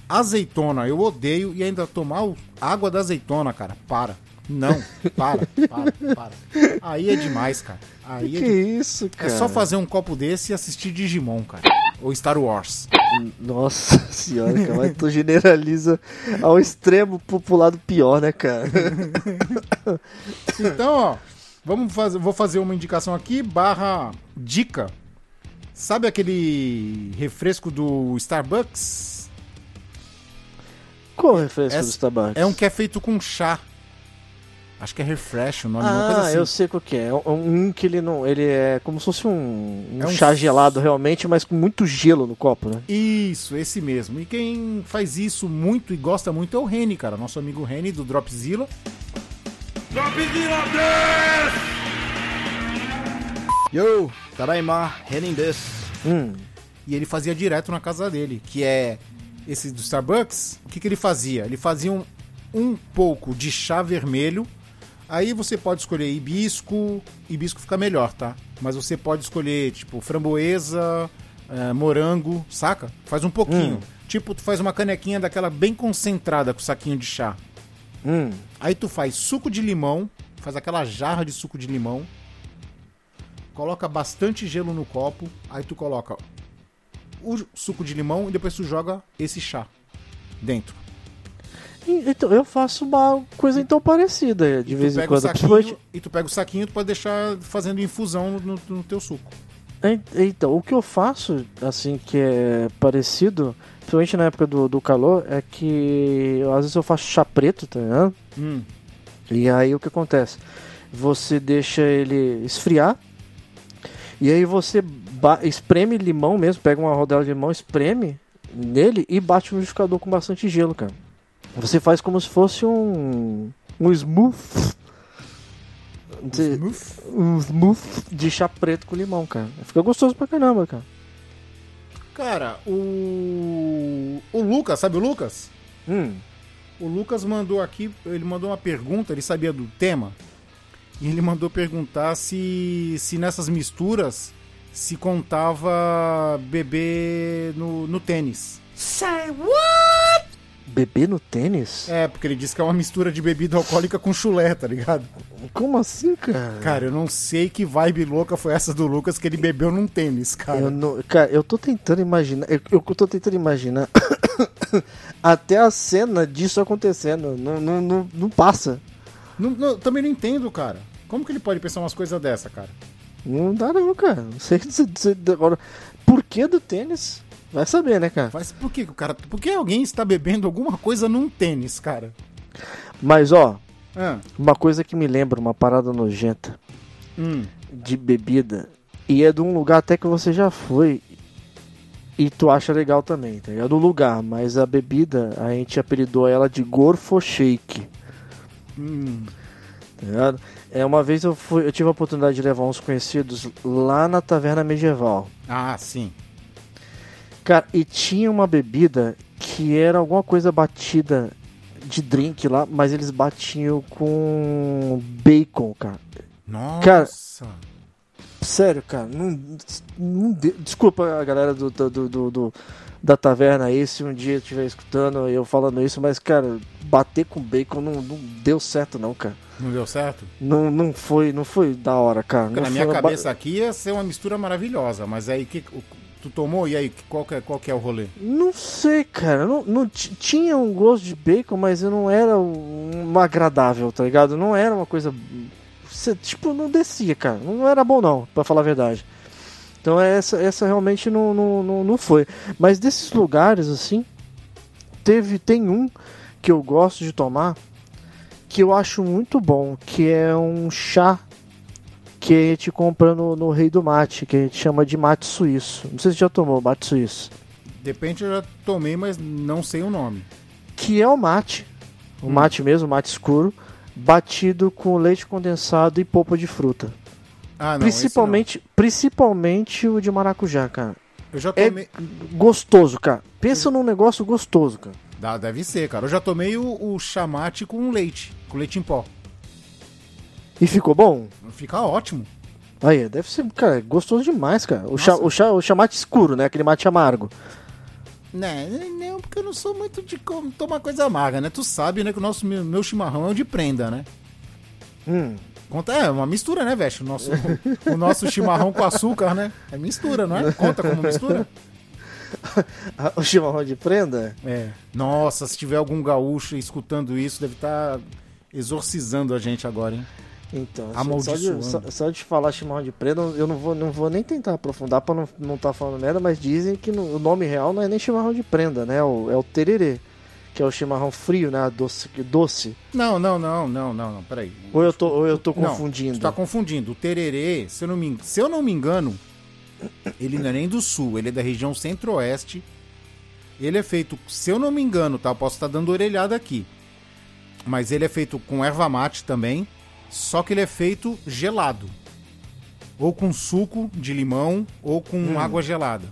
Azeitona eu odeio e ainda tomar o- água da azeitona, cara. Para. Não, para, para, para. Aí é demais, cara. Aí é, Que de- isso, é cara? só fazer um copo desse e assistir Digimon, cara. Ou Star Wars. Nossa senhora, cara, mas tu generaliza ao extremo pro, pro lado pior, né, cara? Então, ó, vamos fazer, vou fazer uma indicação aqui, barra dica. Sabe aquele refresco do Starbucks? Qual refresco Essa- do Starbucks? É um que é feito com chá. Acho que é refresh o nome, Ah, assim. eu sei qual que é. É um que ele não. Ele é como se fosse um, um É um chá gelado realmente, mas com muito gelo no copo, né? Isso, esse mesmo. E quem faz isso muito e gosta muito é o Reni, cara. Nosso amigo Reni do Dropzilla. Yo, tadaima, Renin desu. Hum. E ele fazia direto na casa dele, que é esse do Starbucks. O que, que ele fazia? Ele fazia um, um pouco de chá vermelho. Aí você pode escolher hibisco. Hibisco fica melhor, tá? Mas você pode escolher, tipo, framboesa, eh, morango, saca? Faz um pouquinho. Tipo, tu faz uma canequinha daquela bem concentrada com saquinho de chá. Hum. Aí tu faz suco de limão, faz aquela jarra de suco de limão, coloca bastante gelo no copo, aí tu coloca o suco de limão e depois tu joga esse chá dentro. Então, eu faço uma coisa então parecida de Tu vez em quando. saquinho, Principalmente- e tu pega o saquinho e tu pode deixar fazendo infusão no, no teu suco. En- Então, o que eu faço, assim, que é parecido, principalmente na época do, do calor, é que às vezes eu faço chá preto, tá ligado? Hum. E aí o que acontece? Você deixa ele esfriar, e aí você espreme limão mesmo, pega uma rodela de limão, espreme nele e bate no liquidificador com bastante gelo, cara. Você faz como se fosse um. um smooth. De- Smooth. um smooth de chá preto com limão, cara. Fica gostoso pra caramba, cara. Cara, o. O Lucas, sabe o Lucas? Hum. O Lucas mandou aqui, ele mandou uma pergunta, ele sabia do tema. E ele mandou perguntar se, se nessas misturas se contava beber no, no tênis. Beber no tênis? É, porque ele disse que é uma mistura de bebida alcoólica com chulé, tá ligado? Como assim, cara? Cara, eu não sei que vibe louca foi essa do Lucas que ele bebeu num tênis, cara. Eu não, cara, eu tô tentando imaginar. Eu, eu tô tentando imaginar até a cena disso acontecendo. Não, não, não, não passa. Não- não, também não entendo, cara. Como que ele pode pensar umas coisas dessa, cara? Não dá, não, cara. Não sei se, se, agora. Por que do tênis? Vai saber, né, cara? Faz por que o cara. Por que alguém está bebendo alguma coisa num tênis, cara? Mas, ó, Ah, uma coisa que me lembra, uma parada nojenta hum. de bebida. E é de um lugar até que você já foi. E tu acha legal também, tá? É do lugar, mas a bebida, a gente apelidou ela de Gorfo Shake. Hum. tá ligado? É, uma vez eu, fui, eu tive a oportunidade de levar uns conhecidos lá na taverna medieval. Ah, sim. Cara, e tinha uma bebida que era alguma coisa batida de drink lá, mas eles batiam com bacon, cara. Nossa. Cara, Sério, cara, não, não de- desculpa a galera do, do, do- do- da taverna aí se um dia estiver escutando eu falando isso, mas, cara, bater com bacon não, não deu certo não, cara. Não deu certo? Não, não foi, não foi da hora, cara. Não na minha ba- cabeça aqui ia ser uma mistura maravilhosa, mas aí que, o- Tu tomou? E aí, qual que é, qual que é o rolê? Não sei, cara. Não, não tinha um gosto de bacon, mas eu não era um agradável, tá ligado? Não era uma coisa. Cê, tipo, não descia, cara. Não era bom, não, pra falar a verdade. Então essa, essa realmente não, não, não, não foi. Mas desses lugares, assim, teve, tem um que eu gosto de tomar que eu acho muito bom, que é um chá que a gente compra no, no Rei do Mate, que a gente chama de mate suíço. Não sei se já tomou mate suíço. Depende, eu já tomei, mas não sei o nome. que é o mate, o mate mesmo, o mate escuro, batido com leite condensado e polpa de fruta. Ah, não. principalmente, principalmente o de maracujá, cara. não. Eu já É tomei. gostoso, cara. Pensa num negócio gostoso, cara. Dá- deve ser, cara. Eu já tomei o, o chamate com leite, com leite em pó. E ficou bom? Fica ótimo. Aí, deve ser, cara, gostoso demais, cara. O, chá, o, chá, o chá mate escuro, né? Aquele mate amargo. Né, não, porque eu não sou muito de tomar coisa amarga, né? Tu sabe, né, que o nosso meu, meu chimarrão é o de prenda, né? Hum. Conta, é uma mistura, né, Veste? O nosso, o nosso chimarrão com açúcar, né? É mistura, não é? Conta como mistura? O chimarrão de prenda? É. Nossa, se tiver algum gaúcho escutando isso, deve estar exorcizando a gente agora, hein? Então, só de, só, só de falar chimarrão de prenda, eu não vou, não vou nem tentar aprofundar pra não, não tá falando merda, mas dizem que no- o nome real não é nem chimarrão de prenda, né? O- é o tererê, que é o chimarrão frio, né? Doce. doce. Não, não, não, não, não, não, peraí. Ou eu tô, ou eu tô Não, confundindo? Tu tá confundindo. O tererê, se eu, não me, se eu não me engano, ele não é nem do sul, ele é da região centro-oeste. Ele é feito, se eu não me engano, tá? Eu posso estar dando orelhada aqui. Mas ele é feito com erva mate também, só que ele é feito gelado. Ou com suco de limão, ou com água gelada.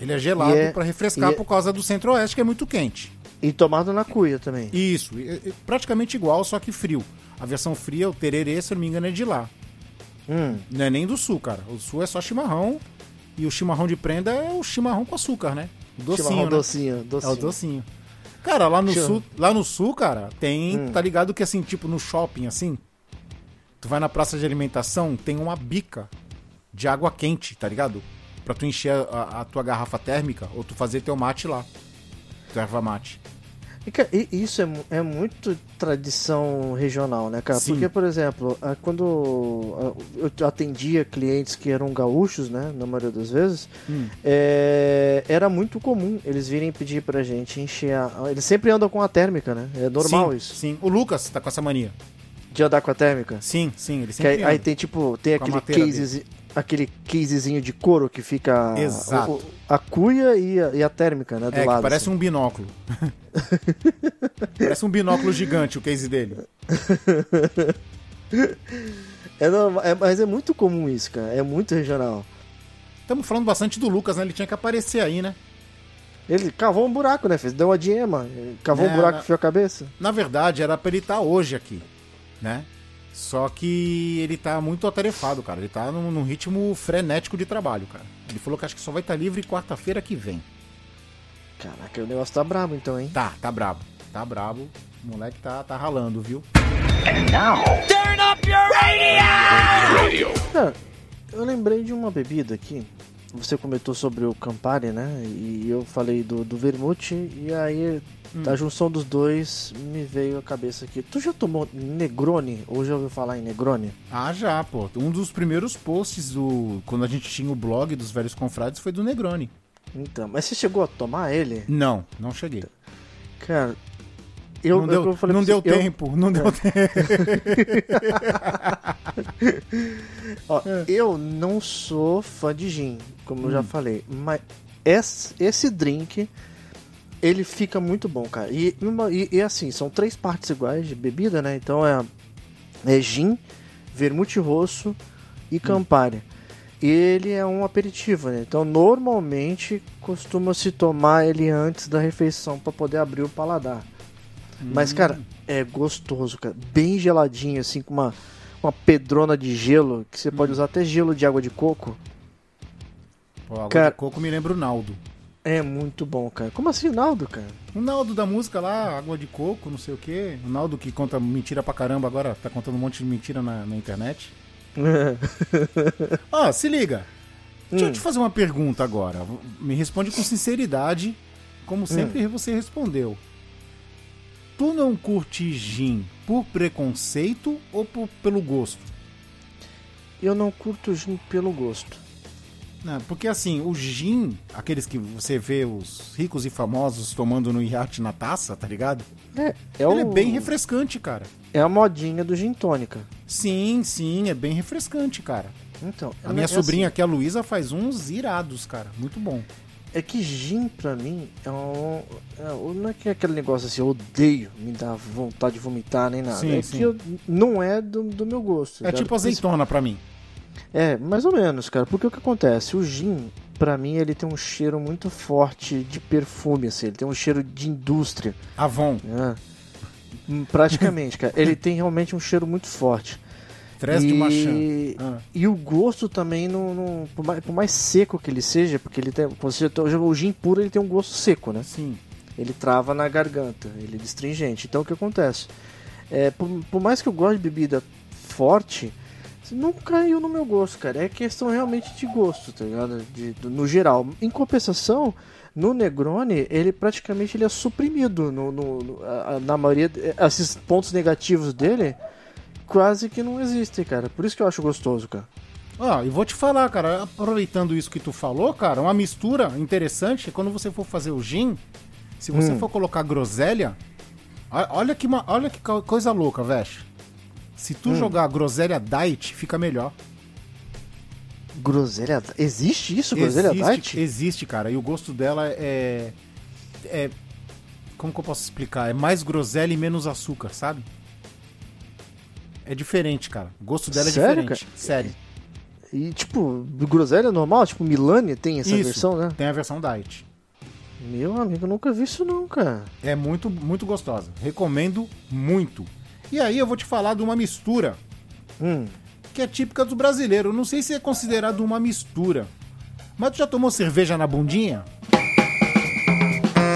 Ele é gelado Hum. É- pra refrescar é- por causa do centro-oeste, que é muito quente. E tomado na cuia também. Isso, é- é praticamente igual, só que frio. A versão fria, o tererê, se eu não me engano, é de lá. Hum. Não é nem do sul, cara. O sul é só chimarrão. E o chimarrão de prenda é o chimarrão com açúcar, né? O docinho, chimarrão né? docinho, É docinho. o docinho. Cara, lá no, Chama. sul, lá no sul, cara, tem. Hum. Tá ligado que assim, tipo, no shopping, assim. Tu vai na praça de alimentação, tem uma bica de água quente, tá ligado? Pra tu encher a, a tua garrafa térmica ou tu fazer teu mate lá. Tua erva mate. E, cara, isso é, é muito tradição regional, né, cara? Sim. Porque, por exemplo, quando eu atendia clientes que eram gaúchos, né, na maioria das vezes, Hum. é, era muito comum eles virem pedir pra gente encher a... Eles sempre andam com a térmica, né? É normal Sim, isso. Sim. O Lucas tá com essa mania. De andar com a térmica. Sim, sim, ele Que sempre aí, aí anda. tem tipo, tem a aquele mateira case, aquele casezinho de couro que fica Exato. o- a cuia e a, e a térmica, né, do É, lado. que parece assim. um binóculo. parece um binóculo gigante o case dele. É é- mas é muito comum isso, cara. É muito regional. Estamos falando bastante do Lucas, né? Ele tinha que aparecer aí, né? Ele cavou um buraco, né? Fez, deu uma diema, cavou Não, um buraco não. e enfiou a cabeça. Na verdade, era pra ele estar hoje aqui, né? Só que ele tá muito atarefado, cara. Ele tá num, num ritmo frenético de trabalho, cara. Ele falou que acho que só vai estar livre quarta-feira que vem. Caraca, o negócio tá brabo então, hein? Tá, tá brabo. Tá brabo. O moleque tá, tá ralando, viu? Cara, eu lembrei de uma bebida aqui. Você comentou sobre o Campari, né? E eu falei do, do vermute, e aí Hum. a junção dos dois me veio à cabeça aqui. Tu já tomou Negroni? Ou já ouviu falar em Negroni? Ah, já, pô. Um dos primeiros posts do. Quando a gente tinha o blog dos velhos confrades foi do Negroni. Então, mas você chegou a tomar ele? Não, não cheguei. Cara, eu, não deu, eu falei não deu você, eu- tempo, não deu tempo. Ó, É. eu não sou fã de gin, como eu Hum. já falei, mas esse, esse drink ele fica muito bom, cara. E, uma- e, e assim, são três partes iguais de bebida, né? Então é, é gin, vermute rosso Hum. e campari. E ele é um aperitivo, né? Então normalmente costuma se tomar ele antes da refeição para poder abrir o paladar. Mas, cara, é gostoso, cara. Bem geladinho, assim, com uma, uma pedrona de gelo, que você pode usar até gelo de água de coco. Pô, água Cara- de coco me lembra o Naldo. É muito bom, cara. Como assim, Naldo, cara? O Naldo da música lá, água de coco, não sei o quê. O Naldo que conta mentira pra caramba agora, tá contando um monte de mentira na, na internet. Ó, se liga. Deixa Hum. eu te fazer uma pergunta agora. Me responde com sinceridade, como sempre você respondeu. Tu não curte gin por preconceito ou por- pelo gosto? Eu não curto gin pelo gosto. Não, porque assim, o gin, aqueles que você vê os ricos e famosos tomando no iate na taça, tá ligado? É, é, Ele o- é bem refrescante, cara. é a modinha do gin tônica. Sim, sim, é bem refrescante, cara. Então, A minha é sobrinha assim, aqui, a Luísa, faz uns irados, cara. Muito bom. É que gin pra mim é um. é- não é que é aquele negócio assim, eu odeio, me dá vontade de vomitar nem nada. Sim, é sim. que eu- não é do, do meu gosto. É cara. tipo azeitona pra mim. É, mais ou menos, cara. Porque o que acontece? O gin, pra mim, ele tem um cheiro muito forte de perfume, assim. Ele tem um cheiro de indústria. Avon? Hum, Praticamente, cara. Ele tem realmente um cheiro muito forte. Tres de E- Machan. Ah. E o gosto também, não, não- por, mais, por mais seco que ele seja, porque ele tem. Você, o gin puro ele tem um gosto seco, né? Sim. Ele trava na garganta, ele é astringente. Então o que acontece? É, por, por mais que eu goste de bebida forte, não caiu no meu gosto, cara. É questão realmente de gosto, tá ligado? De, do- no geral. Em compensação, no Negroni, ele praticamente ele é suprimido no, no- no- a- na maioria. Esses pontos negativos dele quase que não existem, cara. Por isso que eu acho gostoso, cara. Ó, e vou te falar, cara, aproveitando isso que tu falou, cara, uma mistura interessante é quando você for fazer o gin, se você Hum. for colocar groselha, olha que, ma- olha que co- coisa louca, Vesh. Se Hum. tu jogar groselha diet, fica melhor. Groselha. Existe isso, groselha existe, diet? existe, cara, e o gosto dela é, é... Como que eu posso explicar? É mais groselha e menos açúcar, sabe? É diferente, cara. O gosto dela Sério, é diferente. Sério. E tipo, groselha normal, tipo Milani tem essa Isso. versão, né? Tem a versão diet. Meu amigo, nunca vi isso não, cara. É muito, muito gostosa. Recomendo muito. E aí eu vou te falar de uma mistura Hum. que é típica do brasileiro. Não sei se é considerado uma mistura. Mas tu já tomou cerveja na bundinha?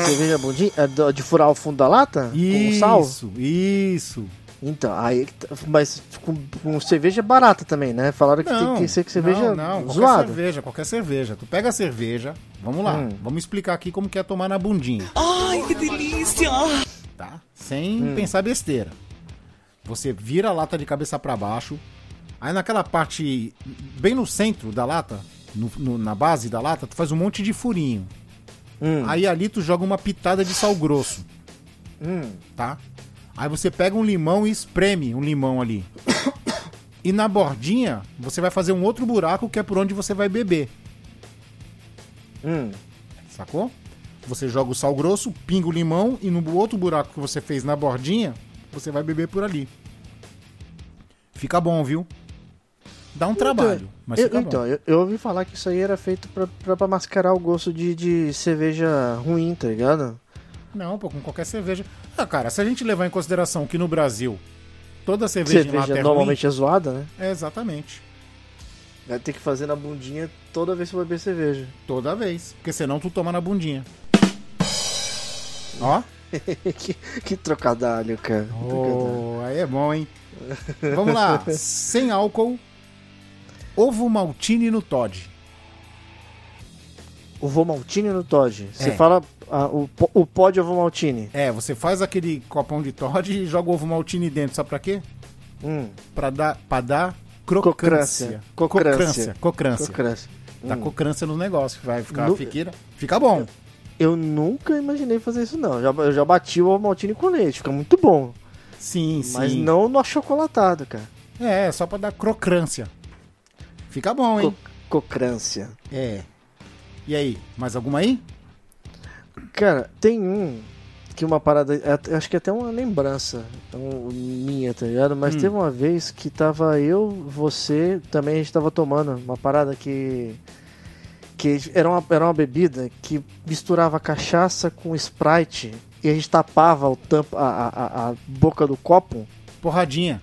Cerveja bundinha? É de furar o fundo da lata? Com sal? Isso, isso. Então, aí. tá- Mas com, com cerveja barata também, né? Falaram que tem que ser que cerveja não, não, qualquer zoada. cerveja, qualquer cerveja. Tu pega a cerveja, vamos lá, Hum. vamos explicar aqui como que é tomar na bundinha. Ai, que delícia! tá? Sem Hum. pensar besteira. Você vira a lata de cabeça pra baixo. Aí naquela parte, bem no centro da lata, no- no- na base da lata, tu faz um monte de furinho. Hum, Aí ali tu joga uma pitada de sal grosso, hum. tá? Aí você pega um limão e espreme um limão ali. E na bordinha, você vai fazer um outro buraco que é por onde você vai beber, Hum. sacou? Você joga o sal grosso, pinga o limão e no outro buraco que você fez na bordinha, você vai beber por ali. Fica bom, viu? Dá um trabalho, mas Eu- fica então, bom. eu, eu ouvi falar que isso aí era feito pra, pra, pra mascarar o gosto de, de cerveja ruim, tá ligado? Não, pô, com qualquer cerveja. Ah, cara, se a gente levar em consideração que no Brasil toda cerveja, em lata cerveja é normalmente é zoada, né? ruim, é exatamente. Vai ter que fazer na bundinha toda vez que for beber cerveja. Toda vez. Porque senão tu toma na bundinha. Ó. que, que trocadalho, cara. Oh, aí é bom, hein? Vamos lá. Sem álcool. Ovo maltine no Todd. O Vomaltine no Todd. Você É. fala ah, o, o pó de ovo maltine. É, você faz aquele copão de Todd e joga o ovo maltine dentro. Sabe pra quê? Hum, Pra dar, pra dar crocância. Cocrância. Cocrância. Cocrância. Dá Hum. cocrância no negócio. Vai ficar, No- fiqueira. Fica bom. Eu nunca imaginei fazer isso, não. Já, eu já bati o ovo maltine com leite. Fica muito bom. Sim, sim. Mas não no achocolatado, cara. É, só pra dar crocância. Fica bom, hein? Co cocrância. É. E aí, mais alguma aí? Cara, tem um que uma parada. é- Acho que é até uma lembrança um, minha, tá ligado? Mas Hum. teve uma vez que tava eu, você, também a gente tava tomando uma parada que. Que era uma, era uma bebida que misturava cachaça com Sprite e a gente tapava o tampo, a, a, a- boca do copo Porradinha.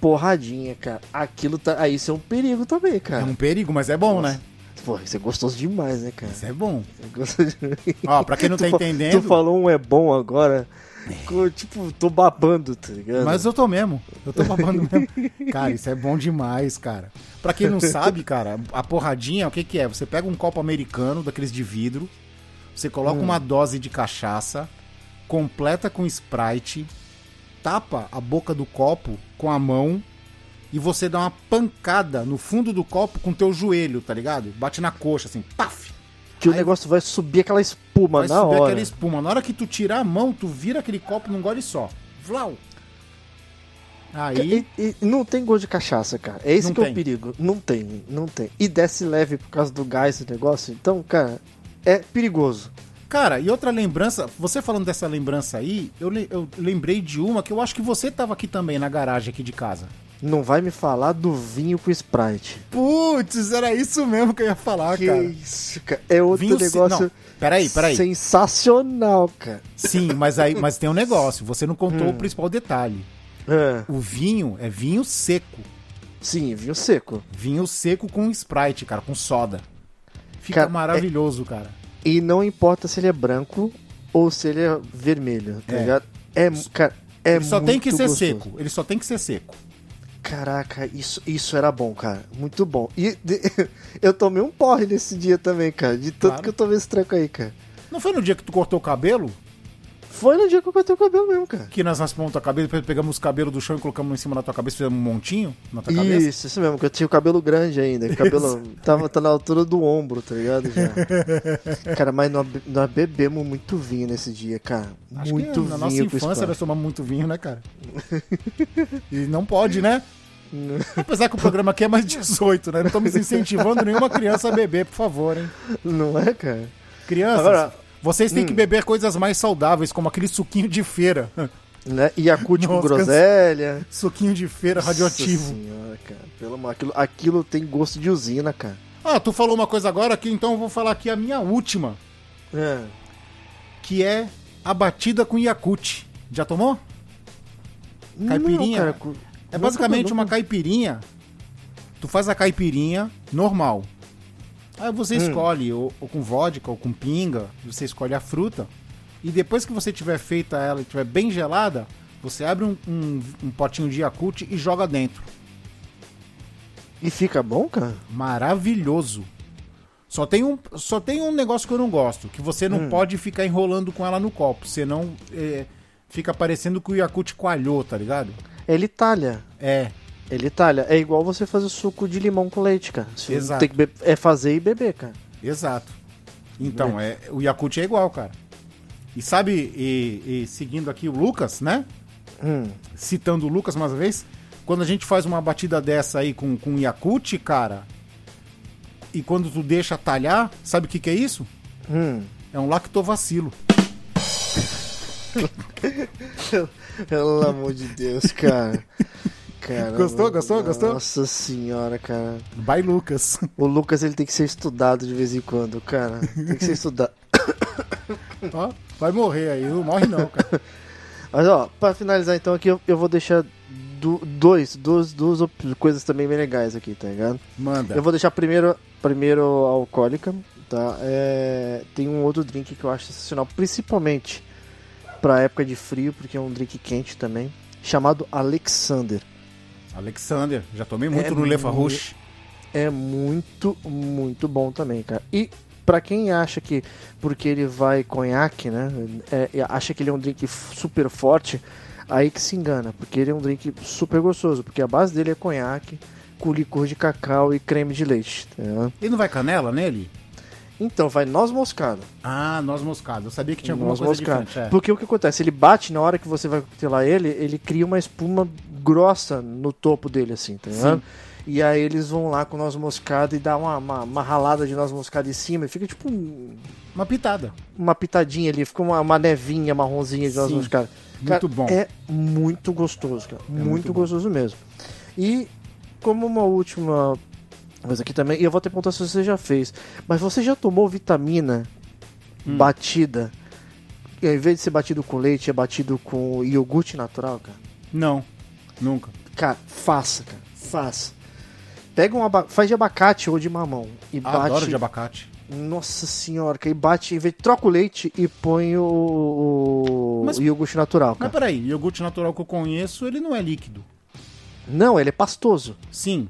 porradinha, cara. Aquilo tá. Aí isso é um perigo também, É cara. um perigo, mas é bom, Nossa. né? Pô, isso é gostoso demais, né, cara? Isso é bom. É gostoso demais. Ó, pra quem não tá Tu entendendo. Tu falou um é bom agora. Co- Tipo, tô babando, tá ligado? Mas eu tô mesmo. Eu tô babando mesmo. Cara, isso é bom demais, cara. Pra quem não sabe, cara, a porradinha, o que que é? Você pega um copo americano, daqueles de vidro, você coloca uma dose de cachaça, completa com Sprite, tapa a boca do copo com a mão e você dá uma pancada no fundo do copo com teu joelho, tá ligado? Bate na coxa, assim, paf! que o aí- negócio vai subir aquela espuma Vai na subir hora. aquela espuma. Na hora que tu tirar a mão, tu vira aquele copo num gole só. Vlau! Aí... E, e não tem gosto de cachaça, cara. É esse Não que é tem. o perigo. Não tem, não tem. E desce leve por causa do gás do negócio. Então, cara, é perigoso. Cara, e outra lembrança, você falando dessa lembrança aí, eu, eu lembrei de uma que eu acho que você tava aqui também na garagem aqui de casa. Não vai me falar do vinho com Sprite. Putz, era isso mesmo que eu ia falar, Que cara. isso, cara. É outro Vinho se- negócio não, peraí, peraí. sensacional, cara. Sim, mas aí, mas tem um negócio, você não contou o principal detalhe. É, O vinho é vinho seco. sim, vinho seco. Vinho seco com Sprite, cara, com soda. Fica Cara, maravilhoso, cara. E não importa se ele é branco ou se ele é vermelho, tá É. ligado? É, cara, é Ele só tem que ser gostoso. seco. Ele só tem que ser seco. Caraca, isso, isso era bom, cara. Muito bom. E de- eu tomei um porre nesse dia também, cara. De tanto Claro. que eu tomei esse treco aí, cara. Não foi no dia que tu cortou o cabelo? Foi no dia que eu cortei o cabelo mesmo, cara. Que nós raspamos tua cabeça, depois pegamos os cabelos do chão e colocamos em cima da tua cabeça, fizemos um montinho na tua cabeça? Isso, isso mesmo, que eu tinha o cabelo grande ainda. O cabelo tava tá na altura do ombro, tá ligado? Já. Cara, mas nós, nós bebemos muito vinho nesse dia, cara. Acho muito que vinho na nossa infância nós tomamos muito vinho, né, cara? e não pode, né? Apesar que o programa aqui é mais 18, né? Não estamos incentivando nenhuma criança a beber, por favor, hein? Não é, cara? Crianças, Agora- vocês têm que Hum. beber coisas mais saudáveis, como aquele suquinho de feira. Né? Yakut com groselha. suquinho de feira radioativo. Nossa senhora, cara. Pelo amor, aquilo, aquilo tem gosto de usina, cara. Ah, tu falou uma coisa agora aqui, então eu vou falar aqui a minha última, É. que é a batida com Yakut. Já tomou? Caipirinha? Não, cara, É basicamente uma caipirinha. Tu faz a caipirinha normal. Aí você escolhe ou, ou com vodka ou com pinga, você escolhe a fruta. E depois que você tiver feita ela e tiver bem gelada, você abre um, um- um potinho de Yakult e joga dentro. E fica bom, cara? Maravilhoso. Só tem um, só tem um negócio que eu não gosto, que você não pode ficar enrolando com ela no copo, senão é, fica parecendo que o Yakult coalhou, tá ligado? Ele talha. É, Ele talha. É igual você fazer suco de limão com leite, cara. Você Exato. Tem que be- É fazer e beber, cara. Exato. Então, é, o Yakult é igual, cara. E sabe, e, e seguindo aqui o Lucas, né? Hum. Citando o Lucas mais uma vez, quando a gente faz uma batida dessa aí com, com Yakult, cara, e quando tu deixa talhar, sabe o que, que é isso? Hum. É um lactovacilo. Pelo amor de Deus, cara. Caramba. Gostou, gostou, gostou? Nossa senhora, cara. By Lucas. O Lucas ele tem que ser estudado de vez em quando, cara. Tem que ser estudado. Ó, vai morrer aí, não morre não, cara. Mas ó, pra finalizar então aqui, eu, eu vou deixar du- dois, duas, duas coisas também bem legais aqui, tá ligado? Manda. Eu vou deixar primeiro, primeiro a alcoólica, tá? É, tem um outro drink que eu acho sensacional, principalmente pra época de frio, porque é um drink quente também, chamado Alexander. Alexander, já tomei muito É no Lefa muito- Rush. É muito, muito bom também, cara. E pra quem acha que porque ele vai conhaque, né? é, acha que ele é um drink super forte, aí que se engana, porque ele é um drink super gostoso, porque a base dele é conhaque com licor de cacau e creme de leite. tá? Ele não vai canela nele? Então vai noz moscada. Ah, noz moscada. Eu sabia que tinha alguma Noz coisa moscada. diferente. é. Porque o que acontece? Ele bate na hora que você vai coquetelar ele, ele cria uma espuma grossa no topo dele, assim, tá ligado? E aí eles vão lá com noz moscada e dá uma, uma, uma ralada de noz moscada em cima e fica tipo um- Uma pitada. uma pitadinha ali, fica uma, uma nevinha marronzinha de noz Sim, moscada. muito bom. É muito gostoso, cara. muito, muito bom. gostoso mesmo. E como uma última coisa aqui também, e eu vou te perguntar se você já fez, mas você já tomou vitamina Hum. batida? E ao invés de ser batido com leite, é batido com iogurte natural, cara? Não, nunca. Cara, faça, cara. Faça. Pega um aba... faz de abacate ou de mamão e bate. Adoro de abacate. Nossa senhora, que aí bate, troca o leite e põe o, o, Mas- iogurte natural, Mas cara. peraí, iogurte natural que eu conheço, ele não é líquido. Não, ele é pastoso. Sim.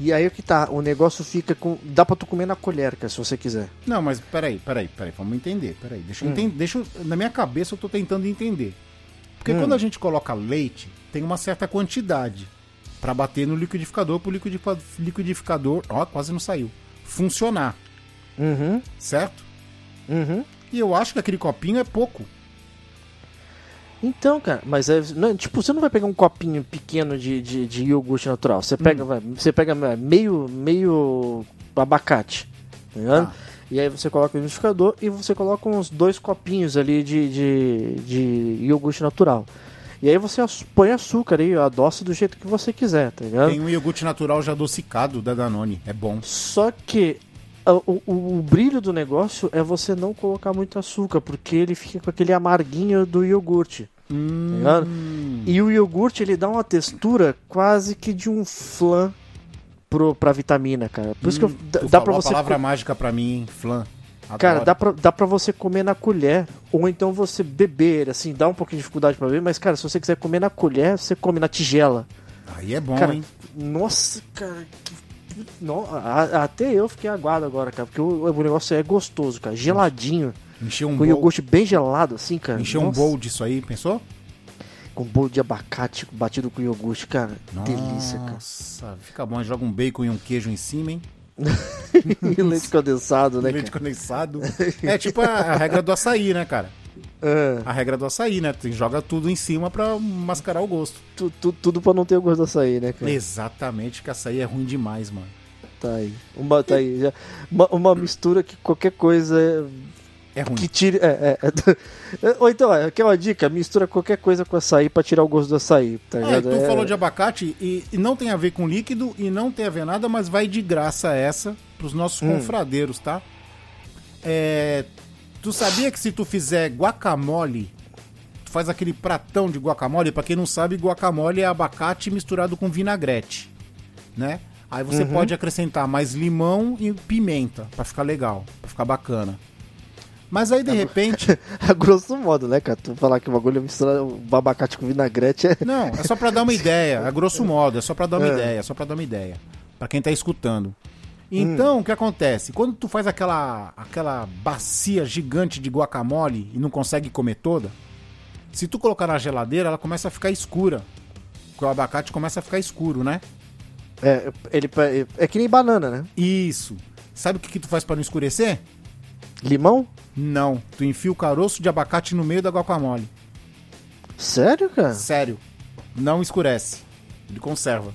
E aí o que tá, o negócio fica com. Dá pra tu comer na colher, cara, se você quiser. Não, mas peraí, peraí, peraí, vamos entender. Peraí, deixa eu Hum. entender. Deixa eu- na minha cabeça eu tô tentando entender. Porque Hum. quando a gente coloca leite, tem uma certa quantidade pra bater no liquidificador pro liquidifa- liquidificador, ó, quase não saiu, funcionar, Uhum, certo? uhum. E eu acho que aquele copinho é pouco. Então, cara, mas é. não, tipo, você não vai pegar um copinho pequeno de, de, de iogurte natural. Você pega, vai, você pega vai, meio, meio abacate, tá ligado? Tá. E aí você coloca no liquidificador e você coloca uns dois copinhos ali de, de, de iogurte natural. E aí você põe açúcar aí, adoça do jeito que você quiser, tá ligado? Tem um iogurte natural já adocicado da Danone, é bom. Só que a- o, o- o brilho do negócio é você não colocar muito açúcar, porque ele fica com aquele amarguinho do iogurte. Hum, ligado? E o iogurte ele dá uma textura quase que de um flan pro, pra vitamina, cara. Por isso que eu, dá, tu dá pra a você. palavra co- mágica pra mim, flan. Adoro. Cara, dá pra, dá pra você comer na colher, ou então você beber, assim, dá um pouquinho de dificuldade pra beber, mas, cara, se você quiser comer na colher, você come na tigela. Aí é bom, Cara, hein? nossa, cara. No, a- até eu fiquei aguado agora, cara, porque o, o negócio é gostoso, cara. Geladinho. Encher um com bowl, iogurte bem gelado, assim, cara. encher um Nossa, bowl disso aí, pensou? Com bolo de abacate batido com iogurte, cara. Delícia, cara. Nossa, fica bom. Joga um bacon e um queijo em cima, hein? E leite condensado, né, Leite cara? condensado. É tipo a, a regra do açaí, né, cara? É, A regra do açaí, né? Tu joga tudo em cima pra mascarar o gosto. tu- tu- tudo pra não ter o gosto do açaí, né, cara? Exatamente, que açaí é ruim demais, mano. Tá aí. Uma, tá aí. Já, uma, uma mistura que qualquer coisa É ruim. que tire. É, é, é. Ou então, é, quer uma dica? Mistura qualquer coisa com açaí pra tirar o gosto do açaí, tá Ah, tu É- falou de abacate e, e não tem a ver com líquido e não tem a ver nada, mas vai de graça essa pros nossos Hum. confradeiros, tá? É, tu sabia que se tu fizer guacamole, tu faz aquele pratão de guacamole, pra quem não sabe, guacamole é abacate misturado com vinagrete, né? Aí você Uhum. pode acrescentar mais limão e pimenta pra ficar legal, pra ficar bacana. Mas aí de repente, A grosso modo, né, cara? Tu falar que o bagulho é misturar o abacate com vinagrete é. Não, é só pra dar uma ideia, a grosso modo, é só pra dar uma É. ideia, é só pra dar uma ideia, Pra quem tá escutando. Então, o que acontece? Quando tu faz aquela aquela bacia gigante de guacamole e não consegue comer toda, se tu colocar na geladeira, ela começa a ficar escura. Porque o abacate começa a ficar escuro, né? É, ele, é, é que nem banana, né? Isso. Sabe o que, que tu faz pra não escurecer? Limão? Não. Tu enfia o caroço de abacate no meio da guacamole. Sério, cara? Sério. Não escurece. Ele conserva.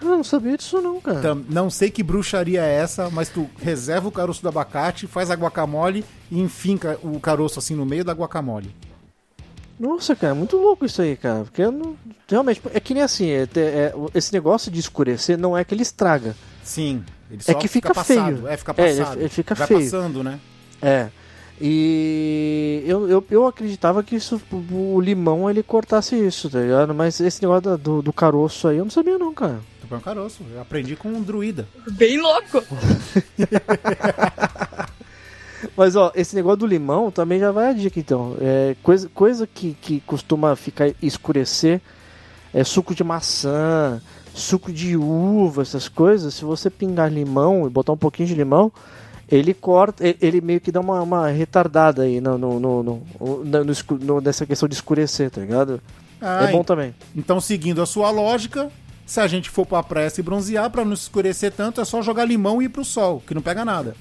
Eu não sabia disso, não, cara. Tam- não sei que bruxaria é essa, mas tu reserva o caroço do abacate, faz a guacamole e enfinca o caroço assim no meio da guacamole. Nossa, cara, é muito louco isso aí, cara. Porque eu não. Realmente, é que nem assim, é, te- é, esse negócio de escurecer não é que ele estraga. Sim. Ele É que fica passado. feio. É, fica É, ele- passado. ele fica Vai feio. passando, né? É. E eu, eu, eu acreditava que isso, o limão ele cortasse isso, tá ligado? Mas esse negócio da- do, do caroço aí eu não sabia, não, cara. Tu põe o caroço. Eu aprendi com um druida. Bem louco. Mas ó, esse negócio do limão também já vai a dica, então. É, coisa coisa que, que costuma ficar escurecer é suco de maçã, suco de uva, essas coisas. Se você pingar limão e botar um pouquinho de limão, ele corta, ele- meio que dá uma, uma retardada aí no, no, no, no- nessa questão de escurecer, tá ligado? Ah, é bom também. Então, seguindo a sua lógica, se a gente for pra praia se bronzear, pra não escurecer tanto, é só jogar limão e ir pro sol, que não pega nada.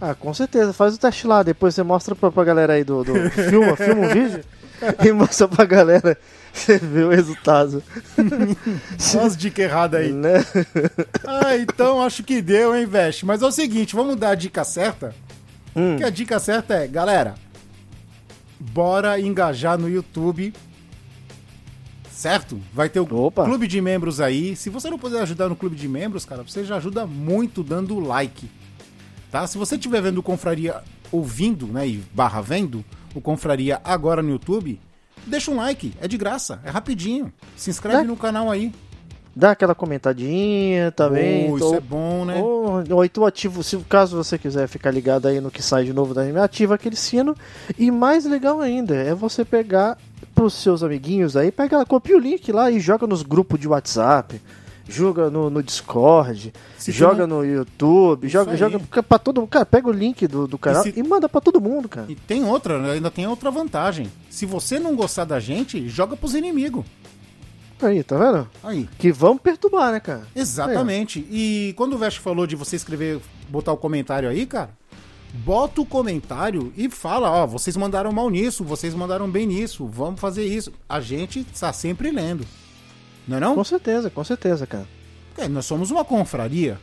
Ah, com certeza. Faz o teste lá, depois você mostra pra, pra galera aí do. do filma, filma um vídeo e mostra pra galera. Você vê o resultado. Só as dicas erradas aí. Né? Ah, então acho que deu, hein, Veste? Mas é o seguinte, vamos dar a dica certa? Hum. Que a dica certa é, galera, bora engajar no YouTube. Certo? Vai ter o Opa. clube de membros aí. Se você não puder ajudar no clube de membros, cara, você já ajuda muito dando like. Tá? Se você estiver vendo o Confraria ouvindo, né, e barra vendo o Confraria agora no YouTube, deixa um like, é de graça, é rapidinho. Se inscreve É. no canal aí. Dá aquela comentadinha também. Oh, isso é bom, né? Oh, Então, ou então ativo, se caso você quiser ficar ligado aí no que sai de novo da anime, ativa aquele sino. E mais legal ainda é você pegar pros seus amiguinhos aí, pega, copia o link lá e joga nos grupos de WhatsApp, joga no, no Discord, Se joga não- no YouTube, Isso joga, aí. joga pra todo mundo. Cara, pega o link do, do canal e, se- manda pra todo mundo, cara. E tem outra, né? ainda tem outra vantagem. Se você não gostar da gente, joga pros inimigos. Aí, tá vendo? Aí. Que vão perturbar, né, cara? Exatamente. E quando o Vest falou de você escrever, botar o comentário aí, cara, bota o comentário e fala, ó, vocês mandaram mal nisso, vocês mandaram bem nisso, vamos fazer isso. A gente está sempre lendo. Não é não? Com certeza, com certeza, cara. É, nós somos uma confraria.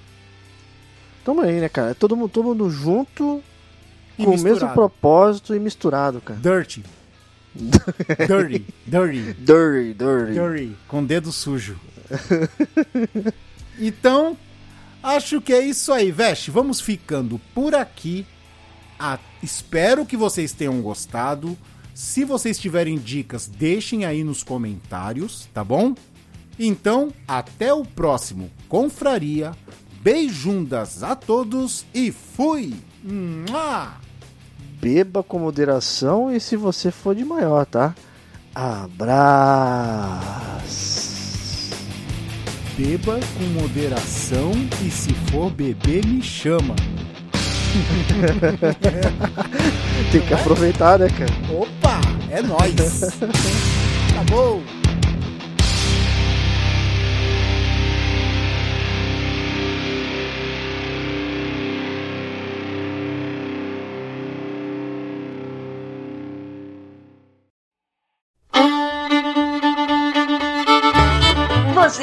Tamo aí, né, cara? Todo mundo, todo mundo junto, E com o mesmo misturado. propósito e misturado, cara. Dirty. dirty. Dirty. Dirty, dirty. Dirty. Com dedo sujo. então, acho que é isso aí, Veste. Vamos ficando por aqui. Ah, espero que vocês tenham gostado. Se vocês tiverem dicas, deixem aí nos comentários, tá bom? Então, até o próximo Confraria. Beijundas a todos e fui! Mua! Beba com moderação e se você for de maior, tá? Abraço. Beba com moderação e se for beber, me chama. Tem que aproveitar, né, cara? Opa, é nóis. Acabou.